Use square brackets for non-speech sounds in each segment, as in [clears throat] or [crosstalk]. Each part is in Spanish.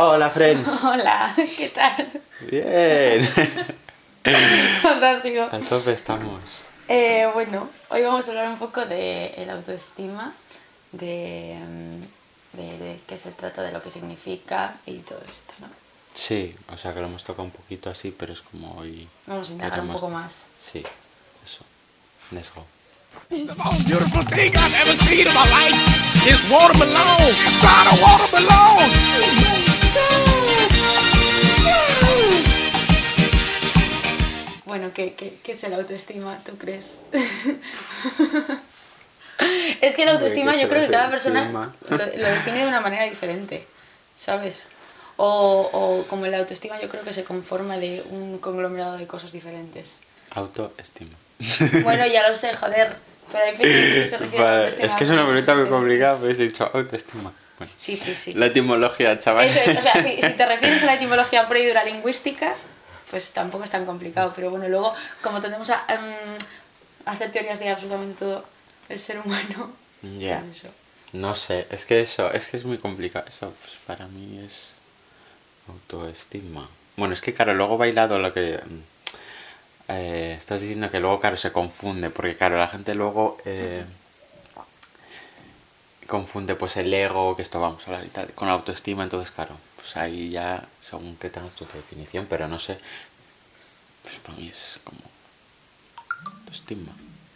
Hola, friends. [laughs] Hola, ¿qué tal? Bien. [laughs] Fantástico. Al tope estamos. Eh, bueno, hoy vamos a hablar un poco de el autoestima, de, mm, de, de qué se trata, de lo que significa y todo esto, ¿no? Sí, o sea que lo hemos tocado un poquito así, pero es como hoy. Vamos a indagar un poco más. Sí, eso. Let's go. Bueno, ¿qué, qué, qué es el autoestima, tú crees? [laughs] es que el autoestima ¿qué es yo creo que cada persona lo, lo define de una manera diferente, ¿sabes? O, o como el autoestima yo creo que se conforma de un conglomerado de cosas diferentes. Autoestima. Bueno, ya lo sé, joder, pero hay que se refiere a Vale, autoestima. es que es a una pregunta muy complicada, pero he dicho autoestima. Bueno, Sí, sí, sí. la etimología, chaval. Eso es, o sea, si, si te [laughs] refieres a la etimología pura y dura lingüística, pues tampoco es tan complicado. Pero bueno, luego, como tendemos a em, hacer teorías de absolutamente todo el ser humano, Ya. pues eso. No sé, es que eso, es que es muy complicado. Eso pues, para mí es autoestima. Bueno, es que claro, luego bailado lo que mm, eh, estás diciendo que luego claro se confunde, porque claro, la gente luego eh, confunde pues el ego, que esto vamos a hablar y tal, con la autoestima, entonces claro, pues ahí ya según que tengas tu definición, pero no sé, pues para mí es como autoestima.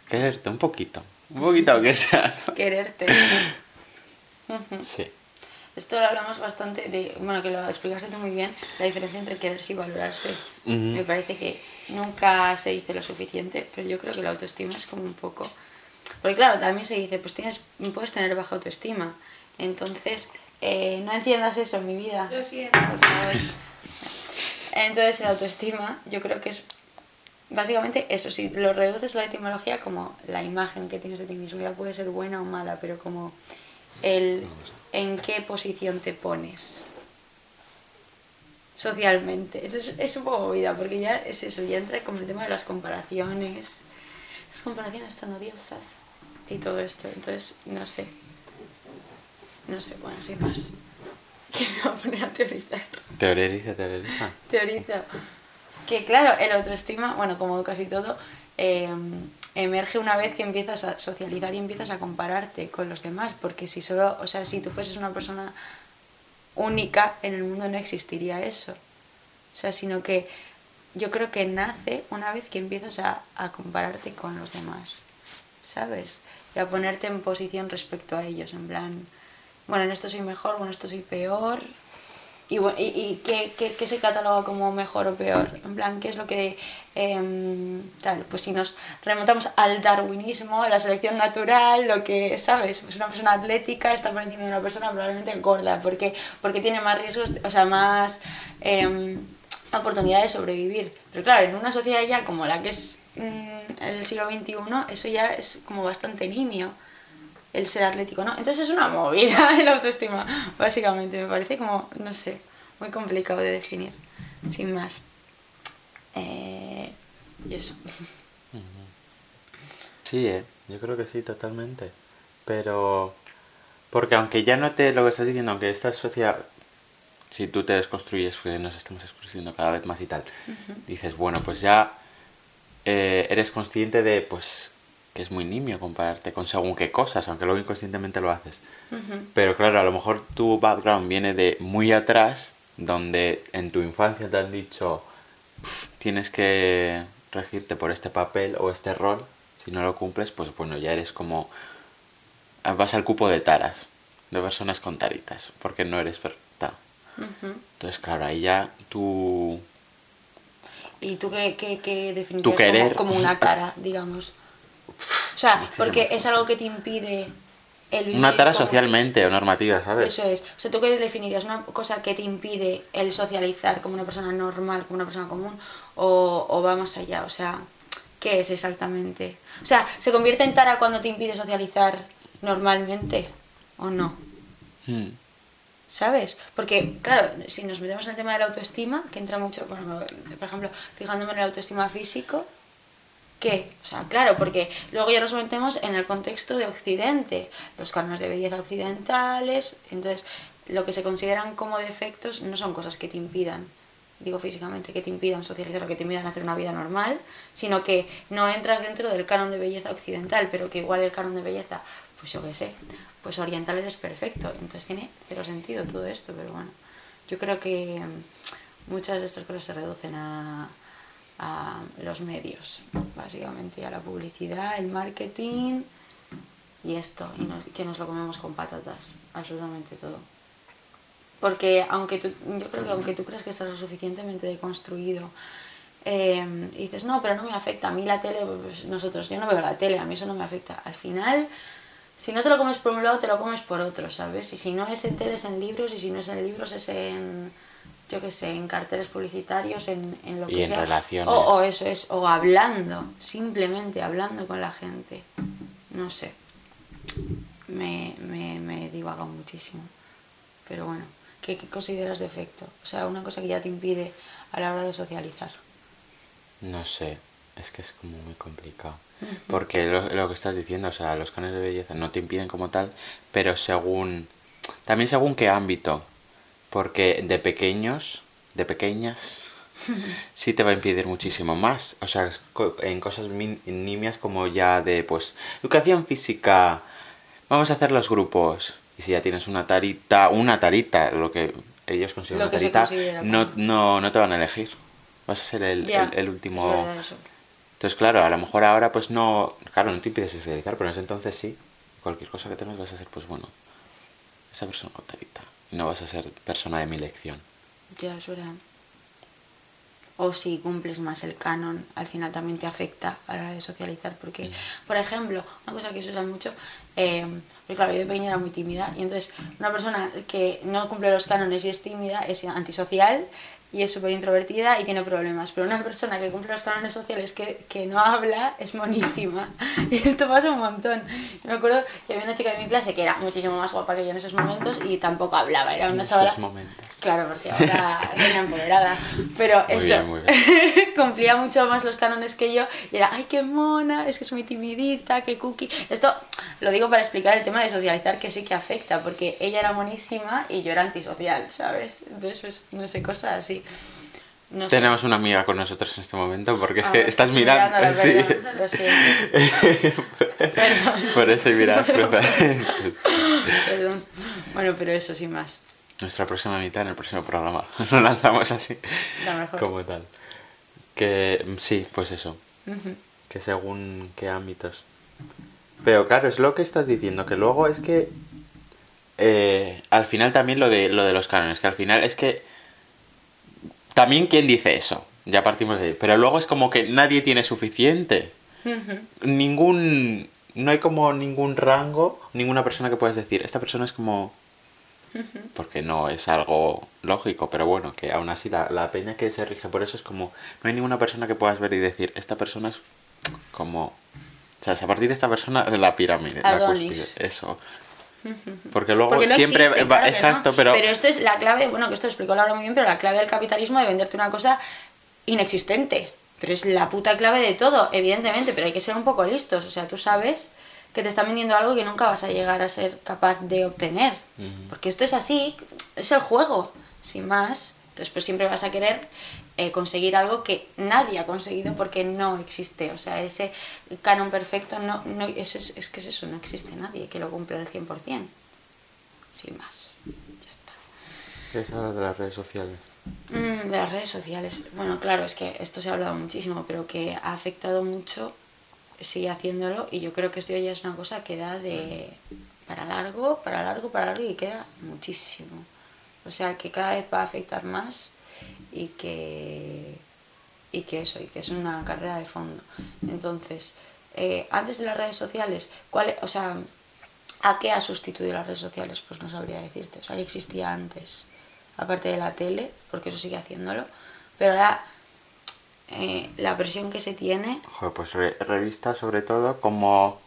Quererte un poquito, un poquito aunque sea, ¿no? Quererte. [laughs] Sí. Esto lo hablamos bastante de, bueno, que lo explicaste tú muy bien, la diferencia entre quererse y valorarse. Me parece que nunca se dice lo suficiente, pero yo creo que la autoestima es como un poco... Porque claro, también se dice, pues tienes, puedes tener baja autoestima. Entonces, eh, no enciendas eso en mi vida. Lo siento. Por favor. Entonces, el autoestima, yo creo que es básicamente eso. Si lo reduces a la etimología como la imagen que tienes de ti mismo, ya puede ser buena o mala, pero como el en qué posición te pones socialmente. Entonces, es un poco movida, porque ya es eso, ya entra como el tema de las comparaciones. Las comparaciones tan odiosas y todo esto. Entonces, no sé. No sé, bueno, sin más. [laughs] Que me voy a poner a teorizar. Teoriza, teoriza. Teoriza. Que claro, el autoestima, bueno, como casi todo, eh, emerge una vez que empiezas a socializar y empiezas a compararte con los demás. Porque si solo, o sea, si tú fueses una persona única, en el mundo no existiría eso. O sea, sino que yo creo que nace una vez que empiezas a, a compararte con los demás, ¿sabes? Y a ponerte en posición respecto a ellos, en plan, bueno, en esto soy mejor, bueno, en esto soy peor. Y, y, y ¿qué, qué, qué se cataloga como mejor o peor? En plan, ¿qué es lo que... em, tal, pues si nos remontamos al darwinismo, a la selección natural, lo que, ¿sabes? Pues una persona atlética está por encima de una persona probablemente gorda, porque, porque tiene más riesgos, o sea, más em, oportunidad de sobrevivir. Pero claro, en una sociedad ya como la que es mm, el siglo XXI, eso ya es como bastante nimio el ser atlético, ¿no? Entonces es una movida [laughs] el autoestima, básicamente. Me parece como, no sé, muy complicado de definir, sin más. Eh, y eso. Sí, ¿eh? yo creo que sí, totalmente. Pero, porque aunque ya no te, lo que estás diciendo, aunque esta sociedad, si tú te desconstruyes, porque nos estamos desconstruyendo cada vez más y tal, dices, bueno, pues ya eh, eres consciente de, pues, que es muy nimio compararte con según qué cosas, aunque luego inconscientemente lo haces. Pero claro, a lo mejor tu background viene de muy atrás, donde en tu infancia te han dicho "Pf, tienes que regirte por este papel o este rol. Si no lo cumples, pues bueno, ya eres como vas al cupo de taras, de personas con taritas, porque no eres perfecta. Entonces, claro, ahí ya tú ¿Y tú qué, qué, qué definirías Tu querer. Como, como una tara, digamos? O sea, porque es algo que te impide el vivir una tara como- socialmente o normativa, ¿sabes? Eso es. O sea, ¿tú qué definirías? ¿Una cosa que te impide el socializar como una persona normal, como una persona común? ¿O, o va más allá? O sea, ¿qué es exactamente? O sea, ¿se convierte en tara cuando te impide socializar normalmente? ¿O no? Hmm. ¿Sabes? Porque, claro, si nos metemos en el tema de la autoestima, que entra mucho, bueno, por ejemplo, fijándome en el autoestima físico, ¿qué? O sea, claro, porque luego ya nos metemos en el contexto de Occidente, los cánones de belleza occidentales, entonces, lo que se consideran como defectos no son cosas que te impidan, digo físicamente, que te impidan socializar o que te impidan hacer una vida normal, sino que no entras dentro del canon de belleza occidental, pero que igual el canon de belleza, pues yo qué sé, pues oriental eres perfecto. Entonces tiene cero sentido todo esto, pero bueno, yo creo que mm, muchas de estas cosas se reducen a, a los medios, básicamente, a la publicidad, el marketing y esto, y nos- que nos lo comemos con patatas, absolutamente todo. Porque aunque tú, yo creo que aunque tú creas que estás lo suficientemente deconstruido, eh, y dices, no, pero no me afecta, a mí la tele, pues nosotros, yo no veo la tele, a mí eso no me afecta. Al final, si no te lo comes por un lado, te lo comes por otro, ¿sabes? Y si no es en tele, en libros, y si no es en libros, es en, yo qué sé, en carteles publicitarios, en, en lo Y que en sea. relaciones. O, o eso es, o hablando, simplemente hablando con la gente. No sé. Me, me, me divaga muchísimo. Pero bueno, ¿qué, ¿qué consideras defecto? O sea, una cosa que ya te impide a la hora de socializar. No sé, es que es como muy complicado. Porque lo, lo que estás diciendo, o sea, los cánones de belleza no te impiden como tal, pero según. También según qué ámbito. Porque de pequeños, de pequeñas, [laughs] sí te va a impedir muchísimo más. O sea, en cosas nimias como ya de, pues, educación física, vamos a hacer los grupos. Y si ya tienes una tarita, una tarita, lo que ellos consideran una tarita, no, no, no te van a elegir. Vas a ser el, último... Entonces, claro, a lo mejor ahora pues no, claro, no te impides socializar, pero en ese entonces sí. Cualquier cosa que tengas vas a ser, pues bueno, esa persona tarita. No vas a ser persona de mi elección. Ya, es verdad. O si cumples más el canon, al final también te afecta a la hora de socializar. Porque, por ejemplo, una cosa que se usa mucho, eh, porque claro, yo de pequeña era muy tímida, y entonces una persona que no cumple los cánones y es tímida es antisocial y es súper introvertida y tiene problemas. Pero una persona que cumple los cánones sociales que, que no habla es monísima. [laughs] Y esto pasa un montón. Yo me acuerdo que había una chica de mi clase que era muchísimo más guapa que yo en esos momentos y tampoco hablaba. Era una chavala. Claro, porque ahora era empoderada. Pero Muy eso, bien, [laughs] cumplía mucho más los cánones que yo. Y era, ay, qué mona, es que es muy timidita, qué cookie. Esto lo digo para explicar el tema de socializar que sí que afecta, porque ella era monísima y yo era antisocial, ¿sabes? Entonces, pues, no sé, cosas así. No sé. Tenemos una amiga con nosotros en este momento porque es Ah, que estás mirando. sí. perdón, lo siento. Perdón. [laughs] Por eso miras Bueno. cruzadas. Perdón. Bueno, pero eso sin más. Nuestra próxima mitad en el próximo programa. [laughs] Lo lanzamos así. La mejor. Como tal. Que mm, sí, pues eso. Que según qué ámbitos. Pero claro, es lo que estás diciendo, que luego es que eh, al final también lo de lo de los cánones, que al final es que también quién dice eso, ya partimos de ahí, pero luego es como que nadie tiene suficiente. Ningún no hay como ningún rango, ninguna persona que puedas decir, esta persona es como porque no es algo lógico, pero bueno, que aún así la, la peña que se rige por eso es como, no hay ninguna persona que puedas ver y decir, esta persona es como, o sea, a partir de esta persona la pirámide, la cúspide, eso. Porque luego Porque no siempre existe, va- claro exacto, no. pero, esto es la clave, bueno, que esto lo explicó Laura muy bien, pero la clave del capitalismo de venderte una cosa inexistente. Pero es la puta clave de todo, evidentemente, pero hay que ser un poco listos. O sea, tú sabes que te están vendiendo algo que nunca vas a llegar a ser capaz de obtener. Porque esto es así, es el juego, sin más. Entonces, pues siempre vas a querer eh, conseguir algo que nadie ha conseguido porque no existe. O sea, ese canon perfecto, no, no es, es, es que es eso, no existe nadie que lo cumpla al 100%. Sin más. Ya está. ¿Qué es ahora de las redes sociales? Mm, de las redes sociales. Bueno, claro, es que esto se ha hablado muchísimo, pero que ha afectado mucho, sigue haciéndolo, y yo creo que esto ya es una cosa que da de para largo, para largo, para largo, y queda muchísimo. O sea, que cada vez va a afectar más y que, y que eso, y que es una carrera de fondo. Entonces, eh, antes de las redes sociales, ¿cuál, o sea, ¿a qué ha sustituido las redes sociales? Pues no sabría decirte. O sea, que existía antes, aparte de la tele, porque eso sigue haciéndolo, pero ahora eh, la presión que se tiene Joder, pues re- revistas sobre todo como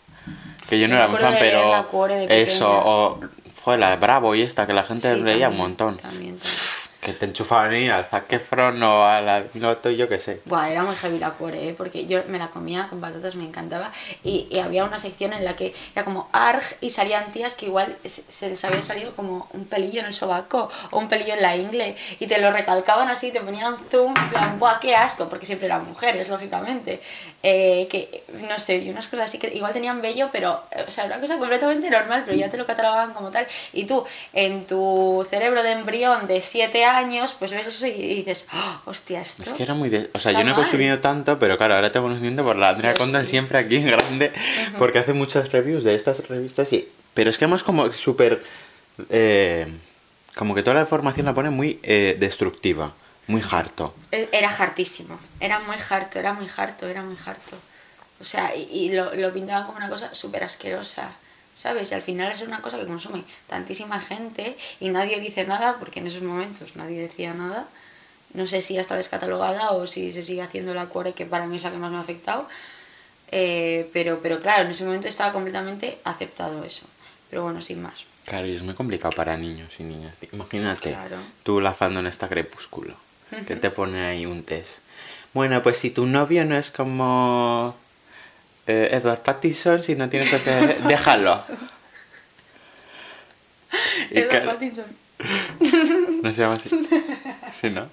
que yo no era muy fan, pero la Cuore de eso o fue la Bravo y esta que la gente Sí, leía un montón. también, también. Que te enchufaban ahí al Zac Efron o a la Piloto, yo qué sé. Buah, era muy heavy la cuore, ¿eh? porque yo me la comía con patatas, me encantaba. Y, y había una sección en la que era como ARG y salían tías que igual se, se les había salido como un pelillo en el sobaco o un pelillo en la ingle y te lo recalcaban así, te ponían zoom, en plan, ¡buah, qué asco! Porque siempre eran mujeres, lógicamente. Eh, que, no sé, y unas cosas así que igual tenían vello, pero, o sea, una cosa completamente normal, pero ya te lo catalogaban como tal. Y tú, en tu cerebro de embrión de 7 años, pues ves eso y dices, ¡Oh, hostia, esto. Es que era muy... de- O sea, yo no he consumido tanto, pero claro, ahora tengo conocimiento por la Andrea Yo Conda sí. siempre aquí en grande, porque hace muchas reviews de estas revistas y... Pero es que además como súper... eh, como que toda la información la pone muy eh, destructiva, muy harto. E- Era hartísimo, era muy harto, era muy harto, era muy harto. O sea, y, y lo, lo pintaban como una cosa súper asquerosa, ¿sabes? Y al final es una cosa que consume tantísima gente y nadie dice nada, porque en esos momentos nadie decía nada. No sé si ya está descatalogada o si se sigue haciendo la core, que para mí es la que más me ha afectado. Eh, pero, pero claro, en ese momento estaba completamente aceptado eso. Pero bueno, sin más. Claro, y es muy complicado para niños y niñas. Imagínate, Claro. tú la fandom esta crepúsculo, que te pone ahí un test. Bueno, pues si tu novio no es como eh, Edward Pattinson, si no tiene que [laughs] déjalo. Edward Pattinson. ¿No se llama así? Sí, ¿no?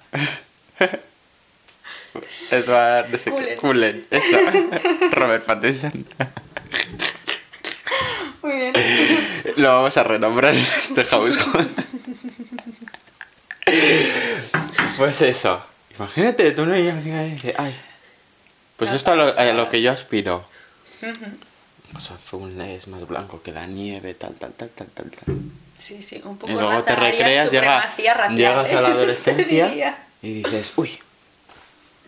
Edward, no sé qué. Cullen. Cullen, eso. Robert Pattinson. Muy bien. Lo vamos a renombrar en este household. [laughs] Pues eso. Imagínate, tú no llegas y dices, ay. Pues esto lo, a lo que yo aspiro. Pues azul es más blanco que la nieve, tal, tal, tal, tal, tal, tal. Sí, sí, un poco Y luego te recreas, llega, racial, llegas ¿eh? a la [laughs] Te adolescencia y dices, uy,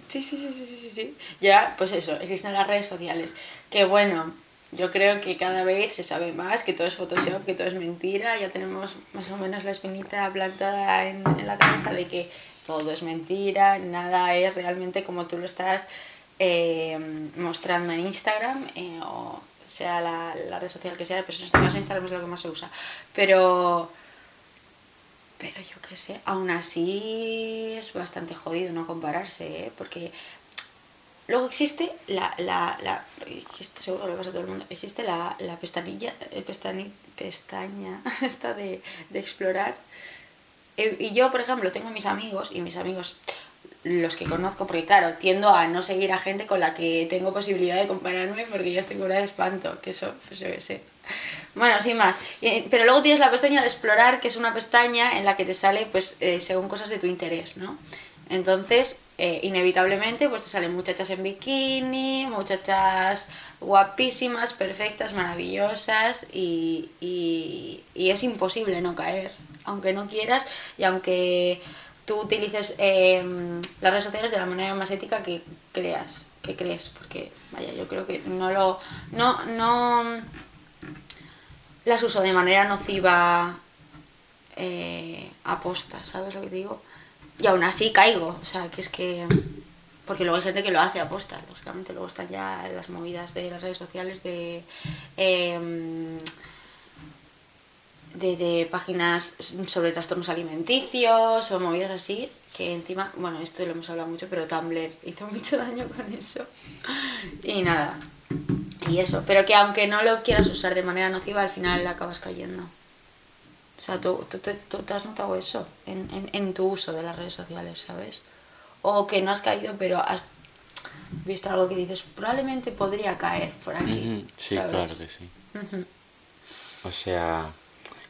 Sí, sí, sí, sí, sí, sí, sí. Ya, pues eso, existen las redes sociales. Que bueno, yo creo que cada vez se sabe más que todo es Photoshop, que todo es mentira. Ya tenemos más o menos la espinita plantada en, la cabeza de que todo es mentira, nada es realmente como tú lo estás eh, mostrando en Instagram eh, o sea la, la red social que sea, pues en este caso Instagram es lo que más se usa. Pero pero yo qué sé, aún así es bastante jodido no compararse, ¿eh? Porque luego existe la, la, la esto seguro le pasa a todo el mundo, existe la, la pestañilla, eh, pestaña [laughs] esta de, de explorar. Eh, Y yo, por ejemplo, tengo mis amigos, y mis amigos, los que conozco, porque claro, tiendo a no seguir a gente con la que tengo posibilidad de compararme porque ya estoy cura de espanto, que eso, pues yo sé. Bueno, sin más. Pero luego tienes la pestaña de explorar, que es una pestaña en la que te sale, pues, eh, según cosas de tu interés, ¿no? Entonces, eh, inevitablemente, pues te salen muchachas en bikini, muchachas guapísimas, perfectas, maravillosas, y, y, y es imposible no caer, aunque no quieras, y aunque tú utilices eh, las redes sociales de la manera más ética que creas, que crees, porque, vaya, yo creo que no lo... No, no las uso de manera nociva eh, aposta, ¿sabes lo que digo? Y aún así caigo, o sea, que es que... Porque luego hay gente que lo hace aposta, lógicamente, luego están ya las movidas de las redes sociales de... em, de, de páginas sobre trastornos alimenticios o movidas así, que encima, bueno, esto lo hemos hablado mucho, pero Tumblr hizo mucho daño con eso. Y nada, y eso, pero que aunque no lo quieras usar de manera nociva, al final acabas cayendo. O sea, tú, tú, te- tú te has notado eso en, en, en tu uso de las redes sociales, ¿sabes? O que no has caído, pero has visto algo que dices, probablemente podría caer por aquí. Sí, ¿sabes? claro que sí. O sea,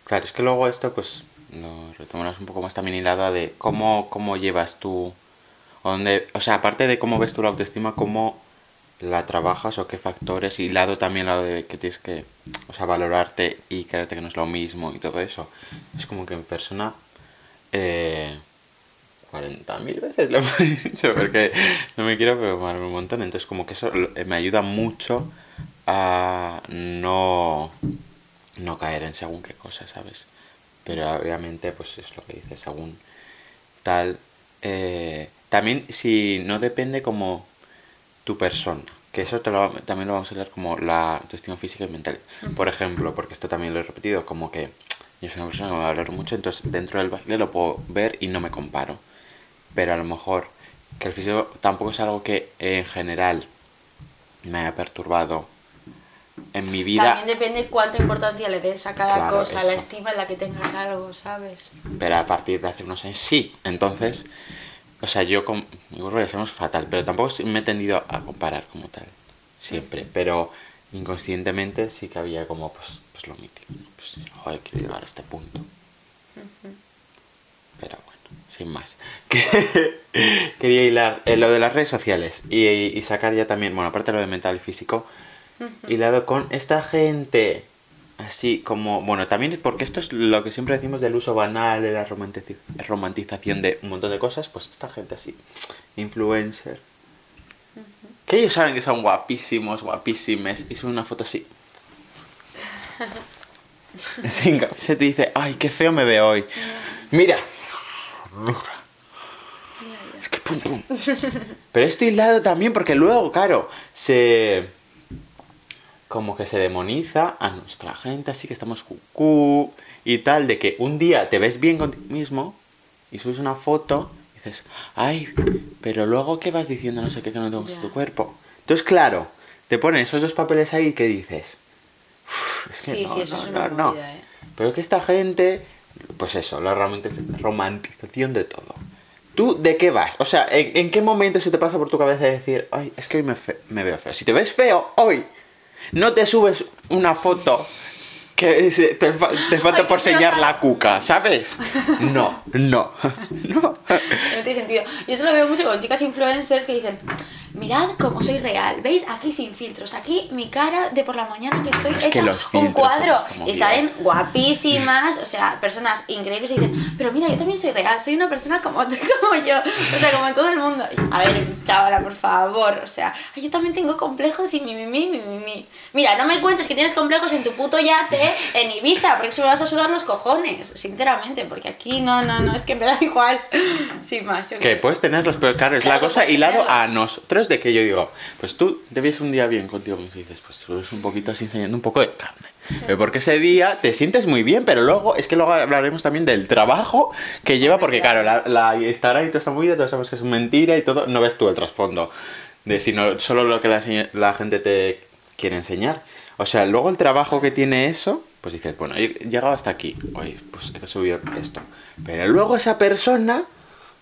claro, es que luego esto pues lo retomas un poco más también hilado de cómo, cómo llevas tú, o, dónde, o sea, aparte de cómo ves tú la autoestima, cómo la trabajas o qué factores, y lado también lado de que tienes que, o sea, valorarte y creerte que no es lo mismo y todo eso. Es como que en persona, eh, 40.000 veces lo [laughs] hemos dicho, porque no me quiero preocuparme un montón, entonces como que eso eh, me ayuda mucho a no no caer en según qué cosa, ¿sabes? Pero obviamente, pues es lo que dices, según tal. eh, también si no depende como tu persona, que eso te lo- también lo vamos a hablar como la autoestima física y mental. Por ejemplo, porque esto también lo he repetido, como que Yo soy una persona que me va a hablar mucho, entonces dentro del baile lo puedo ver y no me comparo. Pero a lo mejor que el físico tampoco es algo que en general me haya perturbado en mi vida. También depende cuánta importancia le des a cada Claro, cosa, la eso. estima en la que tengas algo, ¿sabes? Pero a partir de hace unos años sí. Entonces, o sea, yo con mi ya somos fatal, pero tampoco me he tendido a comparar como tal. Siempre. Pero inconscientemente sí que había como, pues, pues lo mítico. ¿no? Pues, joder, quiero llegar a este punto. Pero bueno, sin más. [laughs] Que- Quería hilar eh, lo de las redes sociales y, y sacar ya también, bueno, aparte de lo de mental y físico, hilado con esta gente así como, bueno, también porque esto es lo que siempre decimos del uso banal, de la romantización de un montón de cosas, pues esta gente así, influencer, que ellos saben que son guapísimos, guapísimes, y suben una foto así. [laughs] Sin camiseta y dice, ay, qué feo me veo hoy. Mira. Es que pum pum. Pero esto hilado también porque luego, claro, se... Como que se demoniza a nuestra gente, así que estamos cucú y tal, de que un día te ves bien contigo mismo y subes una foto y dices, ay, pero luego ¿qué vas diciendo? No sé qué, que no te gusta tu cuerpo. Entonces, claro, te ponen esos dos papeles ahí y ¿qué dices? Es que Sí, no, sí, eso no, es una no, movida, ¿eh? Pero que esta gente, pues eso, la romanti- romantización de todo. ¿Tú de qué vas? O sea, ¿en, en qué momento se te pasa por tu cabeza decir, ay, es que hoy me veo feo? Si te ves feo hoy, no te subes una foto que te, fa- te falta Ay, por cosa. la cuca, ¿sabes? [laughs] No, no, [laughs] no. No tiene sentido. Yo eso lo veo mucho con chicas influencers que dicen, mirad cómo soy real, ¿veis? Aquí sin filtros, aquí mi cara de por la mañana que estoy Es hecha un cuadro. Y salen guapísimas, o sea, personas increíbles y dicen, pero mira, yo también soy real, soy una persona como tú, [laughs] como yo, o sea, como todo el mundo. A ver, chavala, por favor, o sea, "Ay, yo también tengo complejos y mi, mi, mi, mi, mi, mi. Mira, no me cuentes que tienes complejos en tu puto yate en Ibiza, porque eso me vas a sudar los cojones, sinceramente, porque aquí no, no, no, es que me da [laughs] igual. Sin más, yo Que sé. puedes tenerlos, pero claro, es Claro la cosa hilado a tenerlos. nosotros de que yo digo, pues tú te ves un día bien contigo y dices, pues tú eres un poquito así enseñando un poco de carne. Pero porque ese día te sientes muy bien, pero luego, es que luego hablaremos también del trabajo que lleva, porque claro, la, la Instagram y toda esta movida, todos sabemos que es mentira y todo, no ves tú el trasfondo de sino solo lo que la, la gente te quiere enseñar. O sea, luego el trabajo que tiene eso, pues dices, bueno, he llegado hasta aquí, hoy pues he subido esto. Pero luego esa persona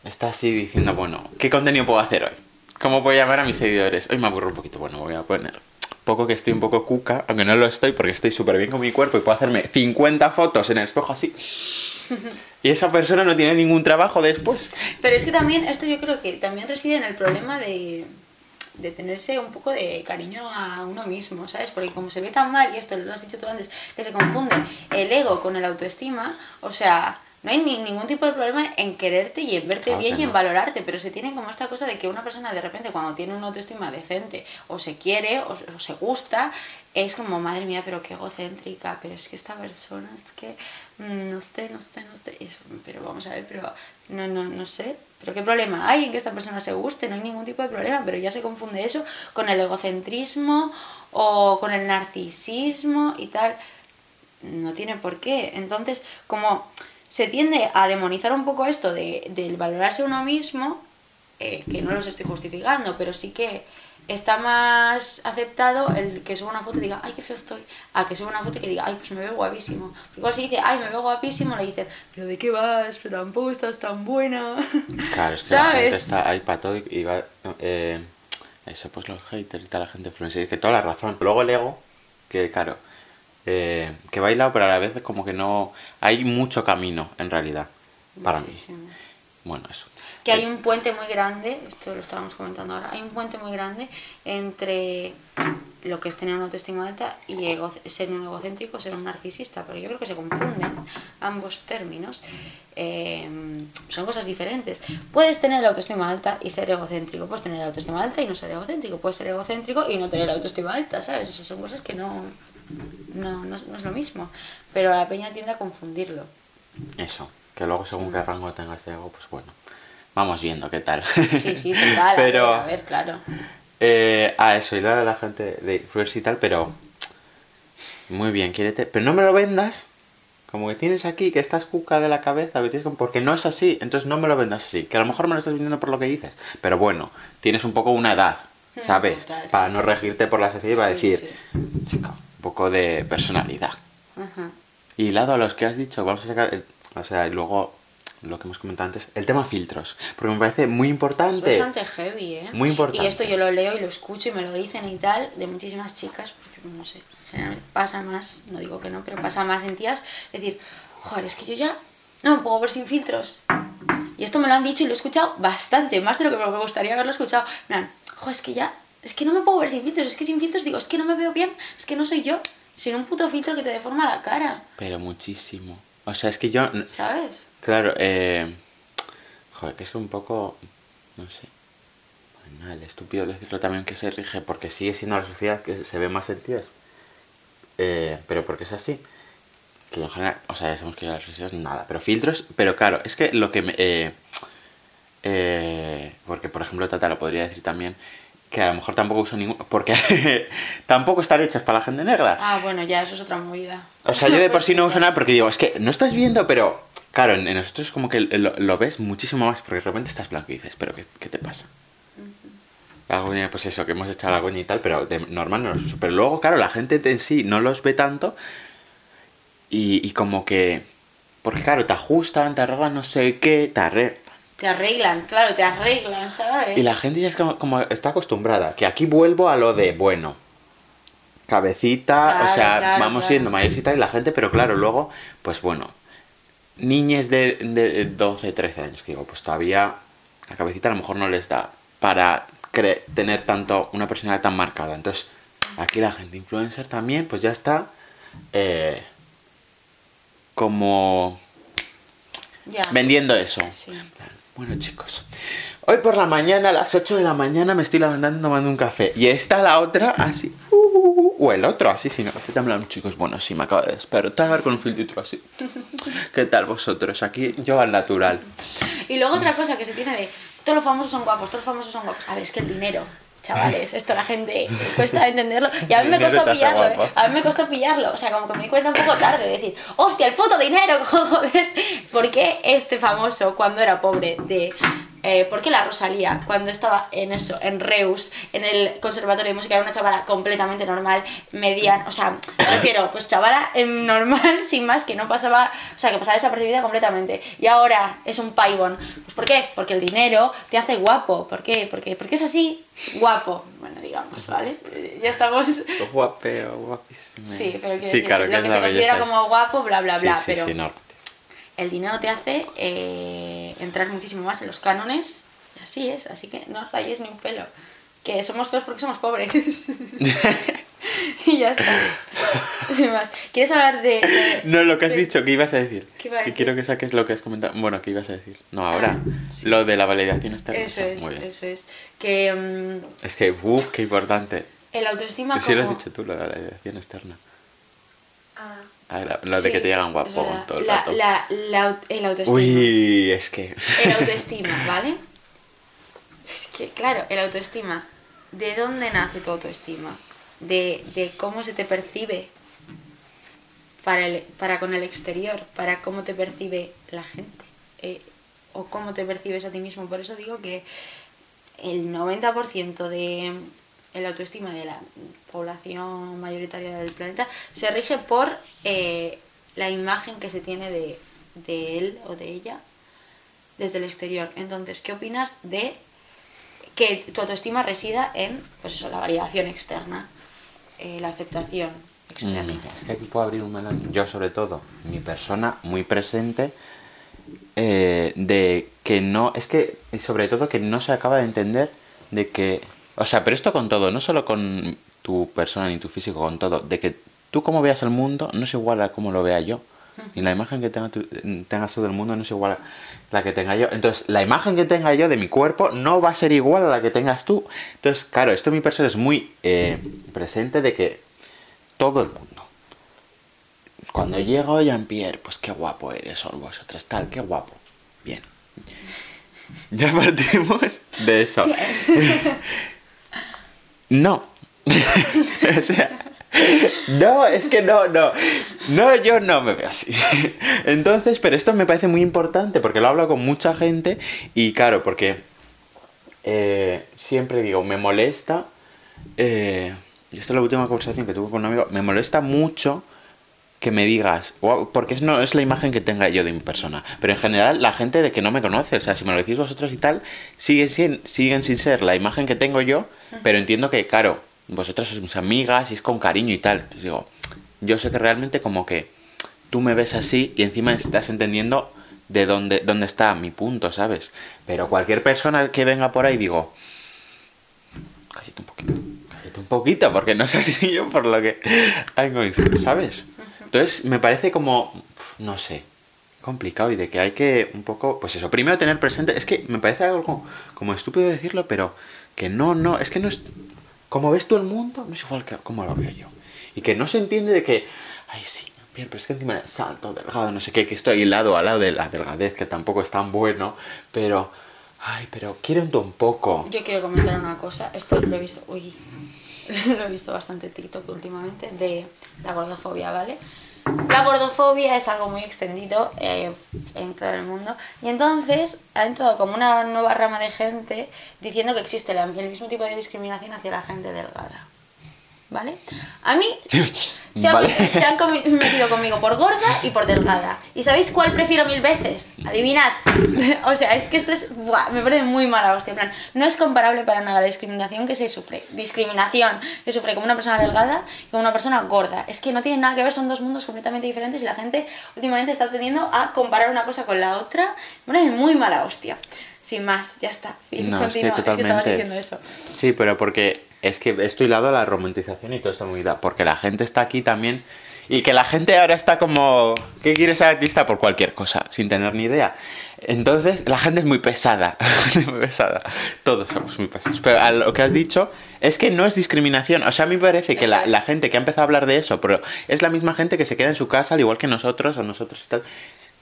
está así diciendo, bueno, ¿qué contenido puedo hacer hoy? ¿Cómo puedo llamar a mis seguidores? Hoy me aburro un poquito, bueno, voy a poner poco que estoy un poco cuca, aunque no lo estoy porque estoy súper bien con mi cuerpo y puedo hacerme 50 fotos en el espejo así. [laughs] Y esa persona no tiene ningún trabajo después. Pero es que también, esto yo creo que también reside en el problema de, de tenerse un poco de cariño a uno mismo, ¿sabes? Porque como se ve tan mal, y esto lo has dicho tú antes, que se confunde el ego con el autoestima, o sea, no hay ni- ningún tipo de problema en quererte y en verte Claro bien y en valorarte, pero se tiene como esta cosa de que una persona de repente cuando tiene una autoestima decente o se quiere o, o se gusta, es como, madre mía, pero qué egocéntrica, pero es que esta persona es que, mm, no sé, no sé, no sé, eso, pero vamos a ver, pero no, no, no sé, pero qué problema hay en que esta persona se guste, no hay ningún tipo de problema, pero ya se confunde eso con el egocentrismo o con el narcisismo y tal, no tiene por qué. Entonces, como se tiende a demonizar un poco esto de, del valorarse uno mismo, eh, que no los estoy justificando, pero sí que está más aceptado el que suba una foto y diga, ay, qué feo estoy, a que suba una foto y que diga, ay, pues me veo guapísimo. Porque igual si dice, ay, me veo guapísimo, le dicen, pero ¿de qué vas? Pero tampoco estás tan buena. Claro, es que la gente está ahí para todo y- y va... eh, eso, pues los haters y tal, la gente influencer, es que toda la razón. Luego el ego, que claro, eh, que baila, pero a la vez como que no... Hay mucho camino, en realidad, para Muchísimo. mí. Bueno, eso. Que hay un puente muy grande, esto lo estábamos comentando ahora, hay un puente muy grande entre lo que es tener una autoestima alta y ego- ser un egocéntrico, ser un narcisista, porque yo creo que se confunden ambos términos, eh, son cosas diferentes. Puedes tener la autoestima alta y ser egocéntrico, puedes tener la autoestima alta y no ser egocéntrico, puedes ser egocéntrico y no tener la autoestima alta, ¿sabes? O sea, son cosas que no, no, no, es- no es lo mismo, pero la peña tiende a confundirlo. Eso, que luego según Sí, qué rango tengas de ego, pues bueno, vamos viendo qué tal. Sí, sí, total, [laughs] pero, a ver, a ver, claro. Eh, ah, eso, y de la gente de influencer y tal, pero muy bien, quiérete, pero no me lo vendas como que tienes aquí que estás cuca de la cabeza, que tienes como- porque no es así, entonces no me lo vendas así, que a lo mejor me lo estás vendiendo por lo que dices, pero bueno, tienes un poco una edad, Mm, ¿sabes? total, Para sí, no sí, regirte por la sociedad y para Sí, decir, chica, un poco de personalidad. Ujú. Y lado a los que has dicho, vamos a sacar, el- o sea, y luego lo que hemos comentado antes, el tema filtros, porque me parece muy Es importante. bastante heavy, ¿eh? Muy importante. Y esto yo lo leo y lo escucho y me lo dicen y tal, de muchísimas chicas, porque no sé, generalmente pasa más, no digo que no, pero pasa más en tías, decir, joder, es que yo ya no me puedo ver sin filtros. Y esto me lo han dicho y lo he escuchado bastante, más de lo que me gustaría haberlo escuchado. Me han, joder, es que ya, es que no me puedo ver sin filtros, es que sin filtros digo, es que no me veo bien, es que no soy yo, sin un puto filtro que te deforma la cara, Pero muchísimo. O sea, es que yo, ¿sabes? claro, eh, joder, que es un poco, no sé, banal, estúpido decirlo también que se rige, porque sigue siendo la sociedad que se ve más en tías, eh, pero porque es así. Que en general, o sea, ya sabemos que las redes nada, pero filtros, pero claro, es que lo que me... eh, eh, porque, por ejemplo, Tata lo podría decir también, que a lo mejor tampoco uso ningún... Porque [laughs] tampoco están hechas para la gente negra. Ah, bueno, ya, eso es otra movida. O sea, yo de por sí no [laughs] uso nada porque digo, es que no estás viendo, pero claro, en, en nosotros como que lo, lo ves muchísimo más porque de repente estás blanco y dices, pero ¿qué, qué te pasa? Algo de, pues eso, que hemos echado la coña y tal, pero de normal no los uso. Pero luego, claro, la gente en sí no los ve tanto y, y como que... Porque claro, te ajustan, te arreglan no sé qué, te arreglan. Te arreglan, claro, te arreglan, ¿sabes? Y la gente ya es como, como está acostumbrada. Que aquí vuelvo a lo de, bueno, cabecita, Claro, o sea, claro, vamos claro. siendo mayores y la gente, pero claro, luego, pues bueno, niñes de, de 12, 13 años, que digo, pues todavía la cabecita a lo mejor no les da para cre- tener tanto, una personalidad tan marcada. Entonces, aquí la gente influencer también, pues ya está eh, como Ya. vendiendo eso. Sí. Bueno, chicos, hoy por la mañana, a las 8 de la mañana, me estoy levantando tomando un café. Y está la otra así. uh, o el otro así, sin así temblando. Chicos, bueno, sí, me acabo de despertar con un filtro así. ¿Qué tal vosotros? Aquí yo al natural. Y luego otra cosa que se tiene de todos los famosos son guapos, todos los famosos son guapos. A ver, es que el dinero, chavales, [laughs] esto la gente cuesta entenderlo. Y a mí [laughs] me costó pillarlo, ¿eh? A mí me costó pillarlo. O sea, como que me di cuenta un poco tarde de decir, hostia, el puto dinero, [laughs] joder. ¿Por qué este famoso, cuando era pobre, de. Eh, ¿Por qué la Rosalía, cuando estaba en eso, en Reus, en el conservatorio de música, era una chavala completamente normal, mediana, o sea, me refiero, pues chavala em, normal, [laughs] sin más, que no pasaba, o sea, que pasaba desapercibida completamente. Y ahora es un paibón. Pues ¿por qué? Porque el dinero te hace guapo. ¿Por qué? Porque, porque es así, guapo. Bueno, digamos, ¿vale? Eh, Ya estamos... Guapeo, guapísimo. Sí, pero quiero Sí, decir, claro, lo que que es se la considera belleza. como guapo, bla, bla, Sí, bla. sí, pero sí, no. El dinero te hace eh, entrar muchísimo más en los cánones. Y así es, así que no os falléis ni un pelo. Que somos feos porque somos pobres. [laughs] y ya está. Sin más. ¿Quieres hablar de...? de- No, lo que has de- dicho, ¿qué ibas a decir? ¿Qué iba a Que decir? quiero que saques lo que has comentado. Bueno, ¿qué ibas a decir? No, ahora. Ah, sí. Lo de la validación externa. Eso es, Muy bien. eso es. Que mm, Es que, uff, qué importante. el autoestima Sí, lo has como- dicho tú, lo de la validación externa. Ah, Lo de que te llegan guapo verdad. todo el la, rato. la- la aut- el autoestima. Uy, es que. El [laughs] autoestima, ¿vale? Es que, claro, el autoestima. ¿De dónde nace tu autoestima? De, de cómo se te percibe para, el, para con el exterior, para cómo te percibe la gente. eh, o cómo te percibes a ti mismo. Por eso digo que el 90% de el autoestima de la población mayoritaria del planeta se rige por eh, la imagen que se tiene de, de él o de ella desde el exterior. Entonces, ¿qué opinas de que tu autoestima resida en, pues eso, la validación externa, eh, la aceptación externa? Mm, es que aquí puedo abrir un melón. Yo, sobre todo, mi persona muy presente, eh, de que no. Es que, sobre todo, que no se acaba de entender de que. O sea, pero esto con todo, no solo con tu persona ni tu físico, con todo. De que tú, como veas el mundo, no es igual a cómo lo vea yo. Y la imagen que tenga tú- tengas tú del mundo no es igual a la que tenga yo. Entonces, la imagen que tenga yo de mi cuerpo no va a ser igual a la que tengas tú. Entonces, claro, esto en mi persona es muy eh, presente de que todo el mundo. Cuando llego Jean-Pierre, pues qué guapo eres, o vosotras tal, qué guapo. Bien. Ya partimos de eso. [laughs] No. [laughs] o sea, no, es que no, no. No, yo no me veo así. [laughs] Entonces, pero esto me parece muy importante porque lo hablo con mucha gente y claro, porque eh, siempre digo, me molesta, eh, y esto es la última conversación que tuve con un amigo, me molesta mucho que me digas, porque es, no es la imagen que tenga yo de mi persona, pero en general la gente de que no me conoce, o sea, si me lo decís vosotros y tal, siguen sin, siguen sin ser la imagen que tengo yo, pero entiendo que, claro, vosotras sois mis amigas y es con cariño y tal. Entonces digo, yo sé que realmente como que tú me ves así y encima estás entendiendo de dónde, dónde está mi punto, ¿sabes? Pero cualquier persona que venga por ahí digo, cállate un poquito, cállate un poquito, porque no sé [laughs] si yo por lo que diciendo, ¿sabes? Entonces me parece como, no sé, complicado y de que hay que un poco, pues eso, primero tener presente, es que me parece algo como, estúpido decirlo, pero que no, no, es que no es, como ves tú el mundo, no es igual que como lo veo yo. Y que no se entiende de que, ay sí, bien, pero es que encima de salto, delgado, no sé qué, que estoy lado al lado de la delgadez, que tampoco es tan bueno, pero, ay, pero quieren un poco. Yo quiero comentar una cosa, esto lo he visto, uy, [laughs] lo he visto bastante TikTok últimamente, de la gordofobia, ¿vale? La gordofobia es algo muy extendido eh, en todo el mundo y entonces ha entrado como una nueva rama de gente diciendo que existe el mismo tipo de discriminación hacia la gente delgada. ¿Vale? A mí [laughs] se han, Vale. [laughs] se han comi- metido conmigo por gorda y por delgada. ¿Y sabéis cuál prefiero mil veces? Adivinad. [laughs] o sea, es que esto es. buah, me parece muy mala hostia. En plan, no es comparable para nada la discriminación que se sufre. Discriminación que sufre como una persona delgada y como una persona gorda. Es que no tienen nada que ver, son dos mundos completamente diferentes y la gente últimamente está tendiendo a comparar una cosa con la otra. Me parece muy mala hostia. Sin más, ya está. Fin, No, es que continúa. es que estabas totalmente. diciendo eso. Sí, pero porque es que estoy lado a la romantización y toda esta movida. Porque la gente está aquí también. Y que la gente ahora está como. ¿Qué quiere ser artista por cualquier cosa? Sin tener ni idea. Entonces, la gente es muy pesada. [laughs] muy pesada. Todos somos muy pesados. Pero a lo que has dicho es que no es discriminación. O sea, a mí me parece que la, la gente que ha empezado a hablar de eso, pero es la misma gente que se queda en su casa, al igual que nosotros o nosotros y tal.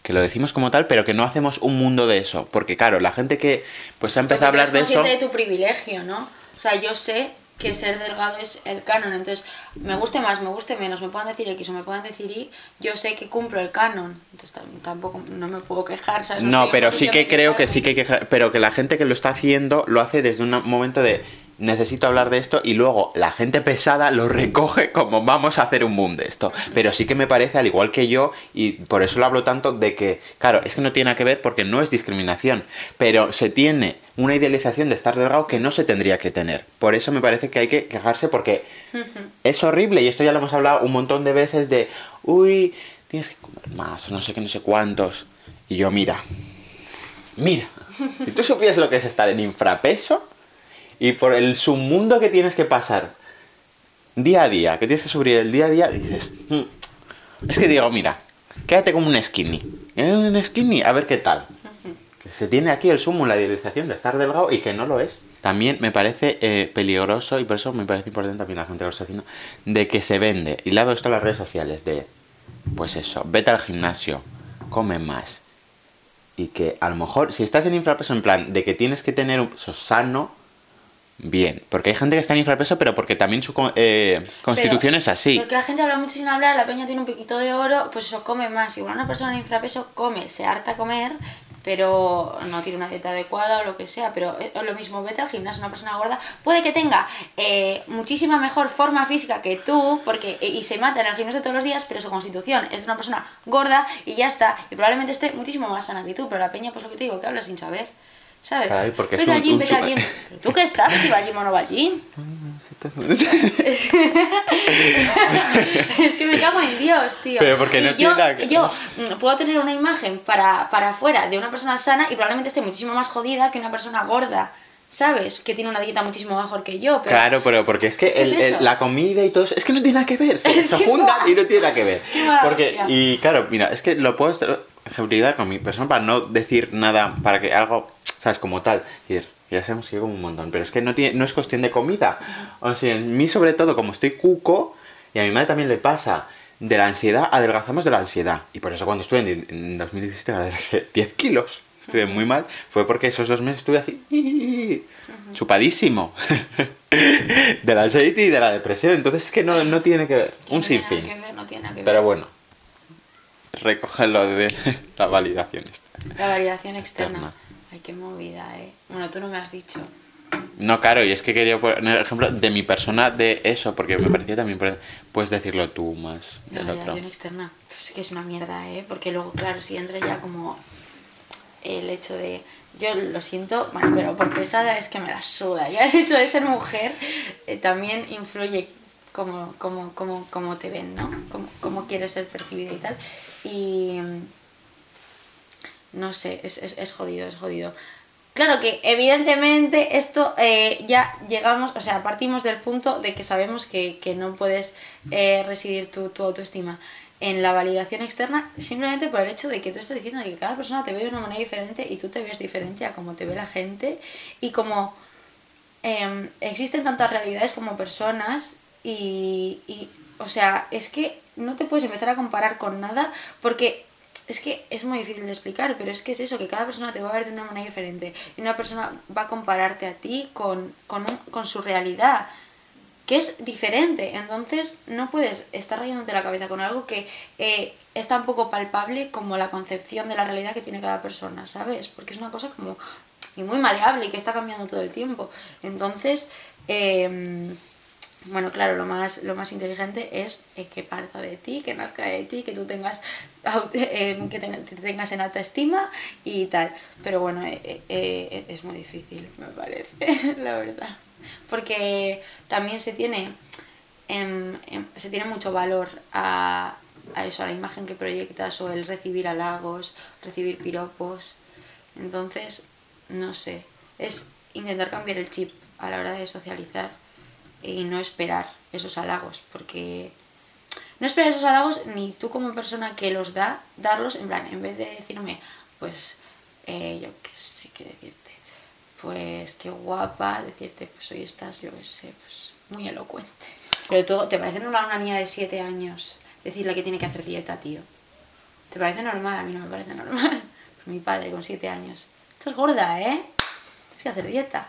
Que lo decimos como tal, pero que no hacemos un mundo de eso. Porque, claro, la gente que pues ha empezado a hablar de eso. de tu privilegio, ¿no? O sea, yo sé que ser delgado es el canon, entonces me guste más, me guste menos, me puedan decir X o me puedan decir Y, yo sé que cumplo el canon, entonces tam- tampoco no me puedo quejar, ¿sabes? No, pero sí que creo que sí que, hay que quejar- pero que la gente que lo está haciendo lo hace desde un momento de necesito hablar de esto y luego la gente pesada lo recoge como vamos a hacer un boom de esto. Pero sí que me parece, al igual que yo, y por eso lo hablo tanto, de que, claro, es que no tiene nada que ver porque no es discriminación, pero se tiene una idealización de estar delgado que no se tendría que tener. Por eso me parece que hay que quejarse porque es horrible y esto ya lo hemos hablado un montón de veces de, uy, tienes que comer más, no sé qué, no sé cuántos. Y yo, mira, mira, si tú supieras lo que es estar en infrapeso y por el submundo que tienes que pasar día a día, que tienes que sufrir el día a día, dices, "Mm". es que digo, mira, quédate como un skinny, Eh, un skinny, a ver qué tal. Que se tiene aquí el sumo, la idealización de estar delgado y que no lo es. También me parece eh, peligroso y por eso me parece importante también la gente que lo está haciendo, de que se vende, y lado esto a las redes sociales, de, pues eso, vete al gimnasio, come más, y que a lo mejor si estás en infrapeso en plan de que tienes que tener un peso sano bien porque hay gente que está en infrapeso pero porque también su eh, constitución Pero- es así Porque la gente habla mucho sin hablar, la peña tiene un piquito de oro, pues eso come más. Igual una persona en infrapeso come, se harta comer, pero no tiene una dieta adecuada o lo que sea. Pero es lo mismo, vete al gimnasio, una persona gorda puede que tenga eh, muchísima mejor forma física que tú, porque eh, y se mata en el gimnasio todos los días, pero su constitución es de una persona gorda y ya está. Y probablemente esté muchísimo más sana que tú, pero la peña, pues lo que te digo, que habla sin saber. ¿Sabes? Claro, y porque es vete un- al gym, un vete al su- gym. [laughs] Pero tú qué sabes si va al gym o no va al [laughs] gym. es que me cago en Dios, tío. Pero porque y no yo, tiene yo mm, puedo tener una imagen para, para afuera de una persona sana y probablemente esté muchísimo más jodida que una persona gorda, ¿sabes? Que tiene una dieta muchísimo mejor que yo. Pero claro pero porque es que la comida y todo eso es que no tiene nada que ver se, [laughs] se juntan y no tiene nada que ver porque y claro mira es que lo puedo ejemplificar con mi persona para no decir nada para que algo sabes como tal. Decir ya sabemos que como un montón pero es que no tiene no es cuestión de comida o sea en mí sobre todo como estoy cuco y a mi madre también le pasa de la ansiedad adelgazamos de la ansiedad. Y por eso cuando estuve en, en 2017 adelgacé [laughs] 10 kilos. Estuve muy mal. Fue porque esos dos meses estuve así chupadísimo. [laughs] De la ansiedad y de la depresión. Entonces es que no, no tiene que ver. Un sinfín. ver, no tiene que ver. pero bueno recoge lo de la validación externa. La validación externa. Externa. Ay, qué movida, eh. Bueno, tú no me has dicho. No, claro, y es que quería poner el ejemplo de mi persona de eso, porque me parecía también, puedes decirlo tú más La del otro. validación externa. Es que es una mierda, ¿eh? Porque luego, claro, si entra ya como el hecho de... Yo lo siento, bueno, pero por pesada es que me la suda. Ya el hecho de ser mujer eh, también influye como, como, como, como te ven, ¿no? Como, como quieres ser percibida y tal. Y... No sé, es, es, es jodido, es jodido. Claro que evidentemente esto eh, ya llegamos, o sea, partimos del punto de que sabemos que, que no puedes eh, residir tu, tu autoestima en la validación externa simplemente por el hecho de que tú estás diciendo que cada persona te ve de una manera diferente y tú te ves diferente a como te ve la gente y como em, existen tantas realidades como personas y, y, o sea, es que no te puedes empezar a comparar con nada porque es que es muy difícil de explicar, pero es que es eso, que cada persona te va a ver de una manera diferente y una persona va a compararte a ti con, con, un- con su realidad que es diferente. Entonces no puedes estar rayándote la cabeza con algo que eh, es tan poco palpable como la concepción de la realidad que tiene cada persona, ¿sabes? Porque es una cosa como y muy maleable y que está cambiando todo el tiempo. Entonces, em, bueno, claro, lo más, lo más inteligente es eh, que parta de ti, que nazca de ti, que tú tengas, [laughs] em, que te tengas en alta estima y tal. Pero bueno, eh, eh, eh, es muy difícil, me parece, [laughs] la verdad. Porque también se tiene, em, em, se tiene mucho valor a, a eso, a la imagen que proyectas o el recibir halagos, recibir piropos. Entonces, no sé, es intentar cambiar el chip a la hora de socializar y no esperar esos halagos, porque no esperar esos halagos ni tú como persona que los da, darlos en plan, en vez de decirme, pues eh, yo qué sé qué decirte, pues qué guapa, decirte, pues hoy estás, yo qué sé, pues muy elocuente. Pero tú, ¿te parece normal una niña de 7 años decirle que tiene que hacer dieta, tío? ¿Te parece normal? A mí no me parece normal. [laughs] Mi padre con 7 años. Estás gorda, ¿eh? Tienes que hacer dieta.